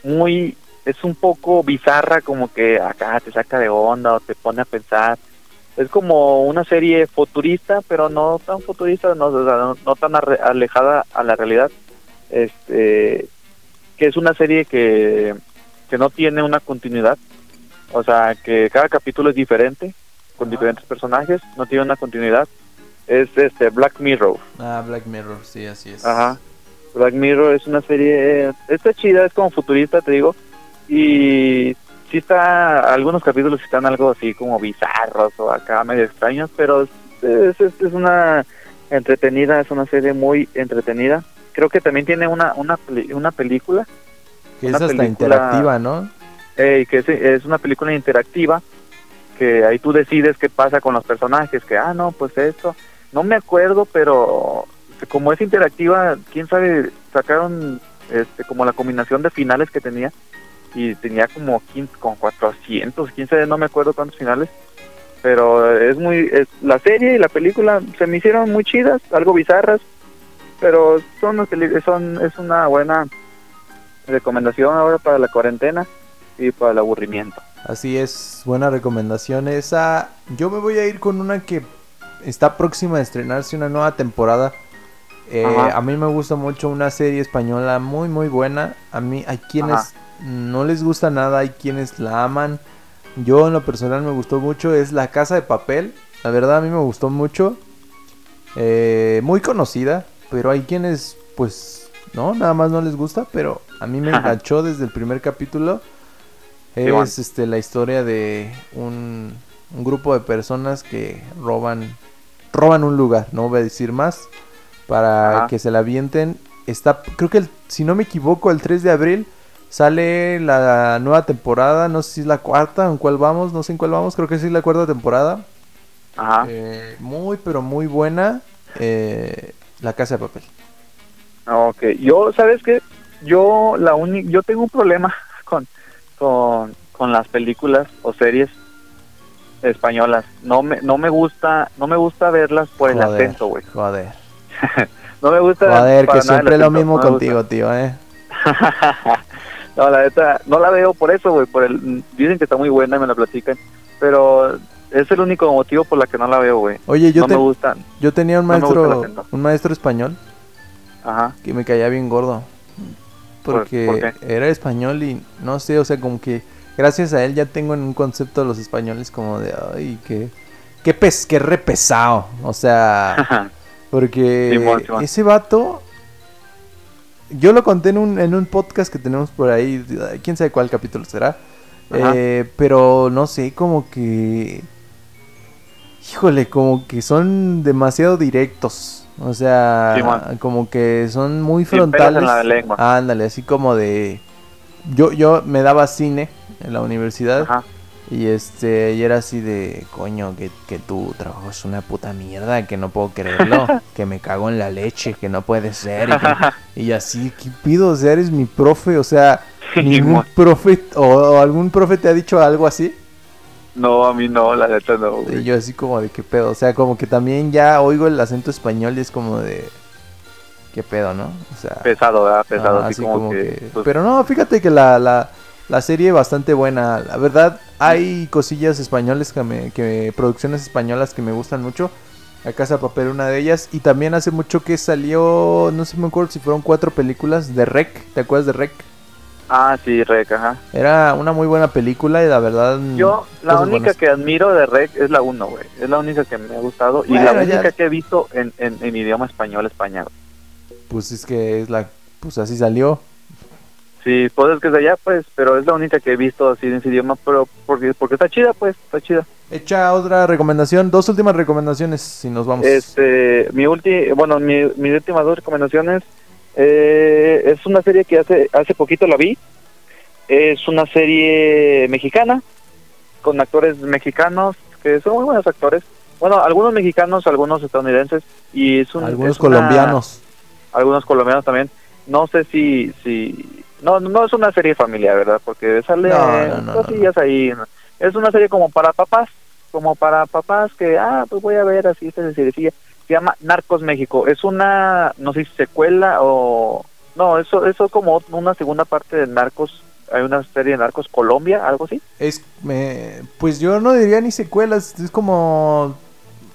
B: muy, es un poco bizarra, como que acá te saca de onda o te pone a pensar. Es como una serie futurista, pero no tan futurista, no, no, no tan alejada a la realidad. Este, que es una serie que, que no tiene una continuidad. O sea, que cada capítulo es diferente, con diferentes personajes, no tiene una continuidad. Es este Black Mirror.
A: Ah, Black Mirror, sí, así es.
B: Ajá. Black Mirror es una serie, está chida, es como futurista, te digo, y sí está, algunos capítulos están algo así como bizarros o acá medio extraños, pero es, es, es- es una entretenida, es una serie muy entretenida. Creo que también tiene una, una, una película,
A: Que es hasta
B: película-
A: interactiva, ¿no?
B: eh, que es, es una película interactiva, que ahí tú decides qué pasa con los personajes, que, ah, no, pues esto, no me acuerdo, pero como es interactiva, quién sabe, sacaron este como la combinación de finales que tenía, y tenía como 15, con 400, 15, no me acuerdo cuántos finales, pero es muy, es, la serie y la película se me hicieron muy chidas, algo bizarras, pero son, son es una buena recomendación ahora para la cuarentena y para el aburrimiento.
A: Así es, buena recomendación esa. Yo me voy a ir con una que está próxima a estrenarse una nueva temporada. Eh, a mí me gusta mucho una serie española muy muy buena. A mí hay quienes
B: Ajá.
A: no les gusta nada, hay quienes la aman. Yo en lo personal me gustó mucho, es La Casa de Papel. La verdad a mí me gustó mucho. Eh, muy conocida, pero hay quienes pues no, nada más no les gusta, pero a mí me enganchó desde el primer capítulo. Es
B: bueno.
A: este la historia de un, un grupo de personas que roban roban un lugar, no voy a decir más, para
B: Ajá.
A: que se la avienten. Está, creo que el- si no me equivoco, el 3 de abril sale la nueva temporada, no sé si es la cuarta, en cuál vamos, no sé en cuál vamos, creo que sí es la cuarta temporada.
B: Ajá.
A: Eh, muy, pero muy buena. eh, la Casa de Papel.
B: Ok, yo, ¿sabes qué? Yo, la única, yo tengo un problema con, con, con las películas o series españolas. No me, no me gusta, no me gusta verlas por el
A: Joder,
B: acento, güey.
A: Joder,
B: No me gusta.
A: joder, que
B: el
A: siempre lo
B: acento,
A: mismo
B: no
A: contigo, tío, eh.
B: no, la neta, no la veo por eso, güey. Por el, dicen que está muy buena y me la platican, pero es el único motivo por la que no la veo, güey.
A: Oye, yo,
B: no
A: te-
B: me gustan.
A: yo tenía un
B: no gusta
A: maestro, un maestro español
B: Ajá.
A: que me caía bien gordo.
B: ¿Por-
A: Porque
B: por qué?
A: era español y no sé, o sea, como que gracias a él ya tengo en un concepto de los españoles como de, ay, que, qué, pes, qué re pesado. O sea, porque ese vato, yo lo conté en un, en un podcast que tenemos por ahí, quién sabe cuál capítulo será. Eh, pero no sé, como que... híjole, como que son demasiado directos. O sea, como que son muy frontales.
B: en la lengua.
A: Ándale, así como de yo yo me daba cine en la universidad
B: Ajá.
A: y este y era así de coño que, que tu trabajo es una puta mierda, que no puedo creerlo, que me cago en la leche, que no puede ser y, que- y así, ¿qué pido? O sea, eres mi profe, o sea, ningún profe o, o algún profe te ha dicho algo así.
B: No, a mí no, la neta no,
A: Y yo así como de qué pedo, o sea, como que también ya oigo el acento español y es como de qué pedo, ¿no? O sea,
B: Pesado, ¿verdad? Pesado, así, como, que... pues,
A: Pero no, fíjate que la, la, la serie bastante buena. La verdad, hay cosillas españoles que me, que producciones españolas que me gustan mucho. La Casa de Papel, una de ellas. Y también hace mucho que salió, no sé me acuerdo si fueron cuatro películas de Rec. ¿Te acuerdas de Rec?
B: Ah, sí, Rec, ajá.
A: Era una muy buena película y la verdad...
B: Yo, la única
A: buenas.
B: que admiro de Rec es la 1, güey. Es la única que me ha gustado y la
A: ya-
B: única que he visto en, en, en idioma español, español.
A: Pues es que es la... Pues así salió.
B: Sí, pues es que es de allá, pues, pero es la única que he visto así en ese idioma, pero porque, porque está chida, pues, está chida.
A: Echa otra recomendación, dos últimas recomendaciones si nos vamos.
B: Este, mi ulti, bueno, mi, mis últimas dos recomendaciones eh, es una serie que hace hace poquito la vi. Es una serie mexicana con actores mexicanos que son muy buenos actores. Bueno, algunos mexicanos, algunos estadounidenses y es un
A: Algunos
B: es una-
A: colombianos.
B: algunos colombianos también. No sé si si no no es una serie familiar, ¿verdad? Porque sale
A: No, no,
B: ahí. Es una serie como para papás, como para papás que ah, pues voy a ver así esta serie se llama Narcos México. Es una no sé si secuela o no, eso eso como una segunda parte de Narcos. Hay una serie de Narcos Colombia, algo así.
A: Es, me, pues yo no diría ni secuelas, es como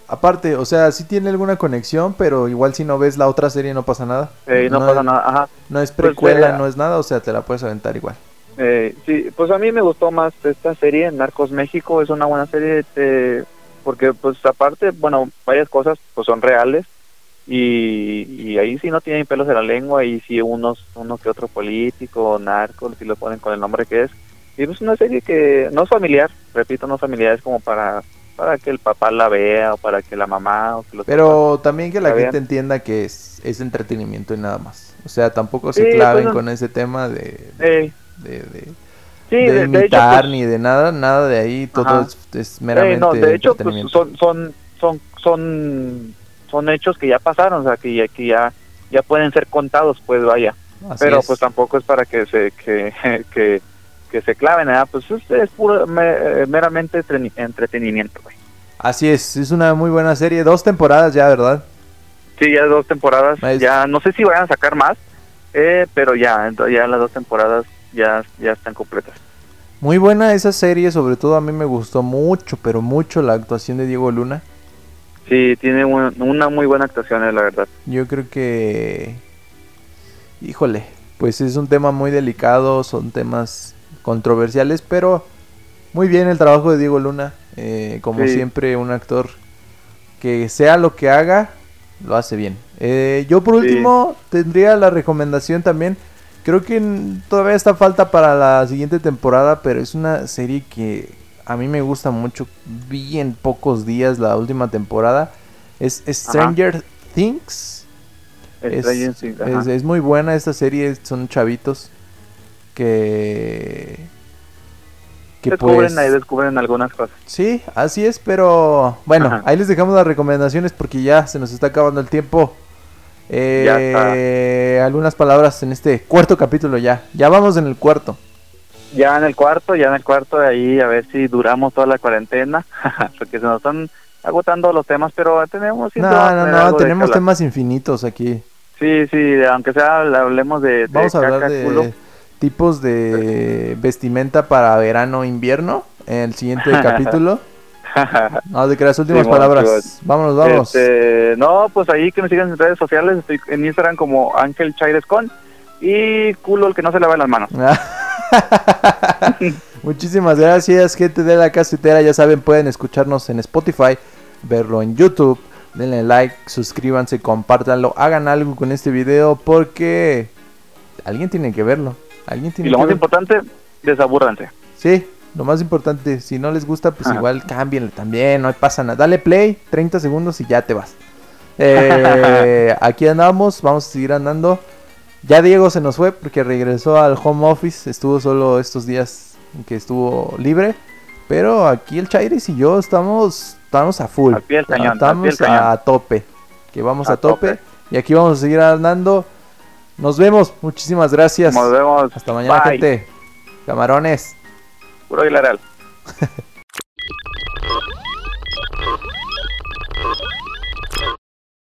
A: aparte, o sea, sí tiene alguna conexión, pero igual si no ves la otra serie no pasa nada.
B: Eh, no, pasa
A: es,
B: nada, ajá.
A: No es
B: Pues,
A: precuela,
B: eh,
A: no es nada, o sea, te la puedes aventar igual.
B: Eh, sí, pues a mí me gustó más esta serie, Narcos México, es una buena serie, eh, porque pues aparte, bueno, varias cosas pues son reales y, y ahí sí no tienen pelos en la lengua y sí unos, uno que otro político, narco, si lo ponen con el nombre que es. Y pues una serie que no es familiar, repito, no es familiar, es como para para que el papá la vea o para que la mamá o que los
A: Pero también que la
B: Está
A: gente
B: bien.
A: entienda que es, es entretenimiento y nada más. O sea, tampoco se
B: Sí,
A: claven con ese tema de,
B: Eh,
A: de, de-
B: sí,
A: de
B: de, de hecho,
A: imitar
B: pues,
A: ni de nada, nada de ahí, todo es, es
B: Eh,
A: meramente
B: no, de hecho, pues, son, son, son, son, son hechos que ya pasaron, o sea, que ya, que ya, ya pueden ser contados, pues vaya.
A: Así
B: Pero
A: es.
B: pues tampoco es para que se, que, que, que se claven, ¿verdad? Pues es, es puro, me- meramente treni- entretenimiento, güey.
A: Así es, es una muy buena serie, dos temporadas ya, ¿verdad?
B: Sí, ya dos temporadas, ya no sé si vayan a sacar más, eh, pero ya, ya las dos temporadas ya, ya están completas.
A: Muy buena esa serie, sobre todo a mí me gustó mucho, pero mucho la actuación de Diego Luna.
B: Sí, tiene un- una muy buena actuación, eh, la verdad.
A: Yo creo que, híjole, pues es un tema muy delicado, son temas controversiales, pero muy bien el trabajo de Diego Luna. eh, como
B: Sí.
A: siempre, un actor que sea lo que haga, lo hace bien. Eh, yo por
B: Sí.
A: último tendría la recomendación también. Creo que todavía está falta para la siguiente temporada, pero es una serie que a mí me gusta mucho. Vi en pocos días la última temporada. Es Stranger Things. Es,
B: Stranger Things, ajá.
A: es- es muy buena esta serie. Son chavitos que... Que
B: descubren
A: pues...
B: ahí, descubren algunas cosas.
A: Sí, así es, pero bueno,
B: Ajá.
A: ahí les dejamos las recomendaciones porque ya se nos está acabando el tiempo. Eh, algunas palabras en este cuarto capítulo ya. Ya vamos en el cuarto.
B: Ya en el cuarto, ya en el cuarto, de ahí a ver si duramos toda la cuarentena, porque se nos están agotando los temas, pero tenemos...
A: No, no, no, tenemos temas infinitos aquí.
B: Sí, sí, aunque sea, hablemos de, de
A: Vamos a hablar de
B: culo.
A: tipos de vestimenta para verano invierno en el siguiente capítulo. No, de que las últimas palabras.
B: Simón.
A: Vámonos, vamos.
B: Este, no, pues ahí que me sigan en redes sociales, estoy en Instagram como Ángel Chaires con y culo el que no se lava las manos.
A: Muchísimas gracias, gente de la casetera. Ya saben, pueden escucharnos en Spotify, verlo en YouTube. Denle like, suscríbanse, compártanlo, hagan algo con este video porque alguien tiene que verlo. Alguien
B: Y
A: tiene
B: lo
A: que
B: más
A: verlo.
B: importante, desabúrranse.
A: Sí, Lo más importante, si no les gusta, pues igual cámbienle también, no pasa nada. Dale play, 30 segundos y ya te vas. Eh, aquí andamos, vamos a seguir andando. Ya Diego se nos fue porque regresó al home office, estuvo solo estos días que estuvo libre. Pero aquí el Chairis y yo estamos, estamos a full. estamos a tope. Que vamos a, tope. Y aquí vamos a seguir andando. Nos vemos. Muchísimas gracias.
B: Nos vemos.
A: Hasta mañana, gente. Camarones.
B: Puro Vilareal.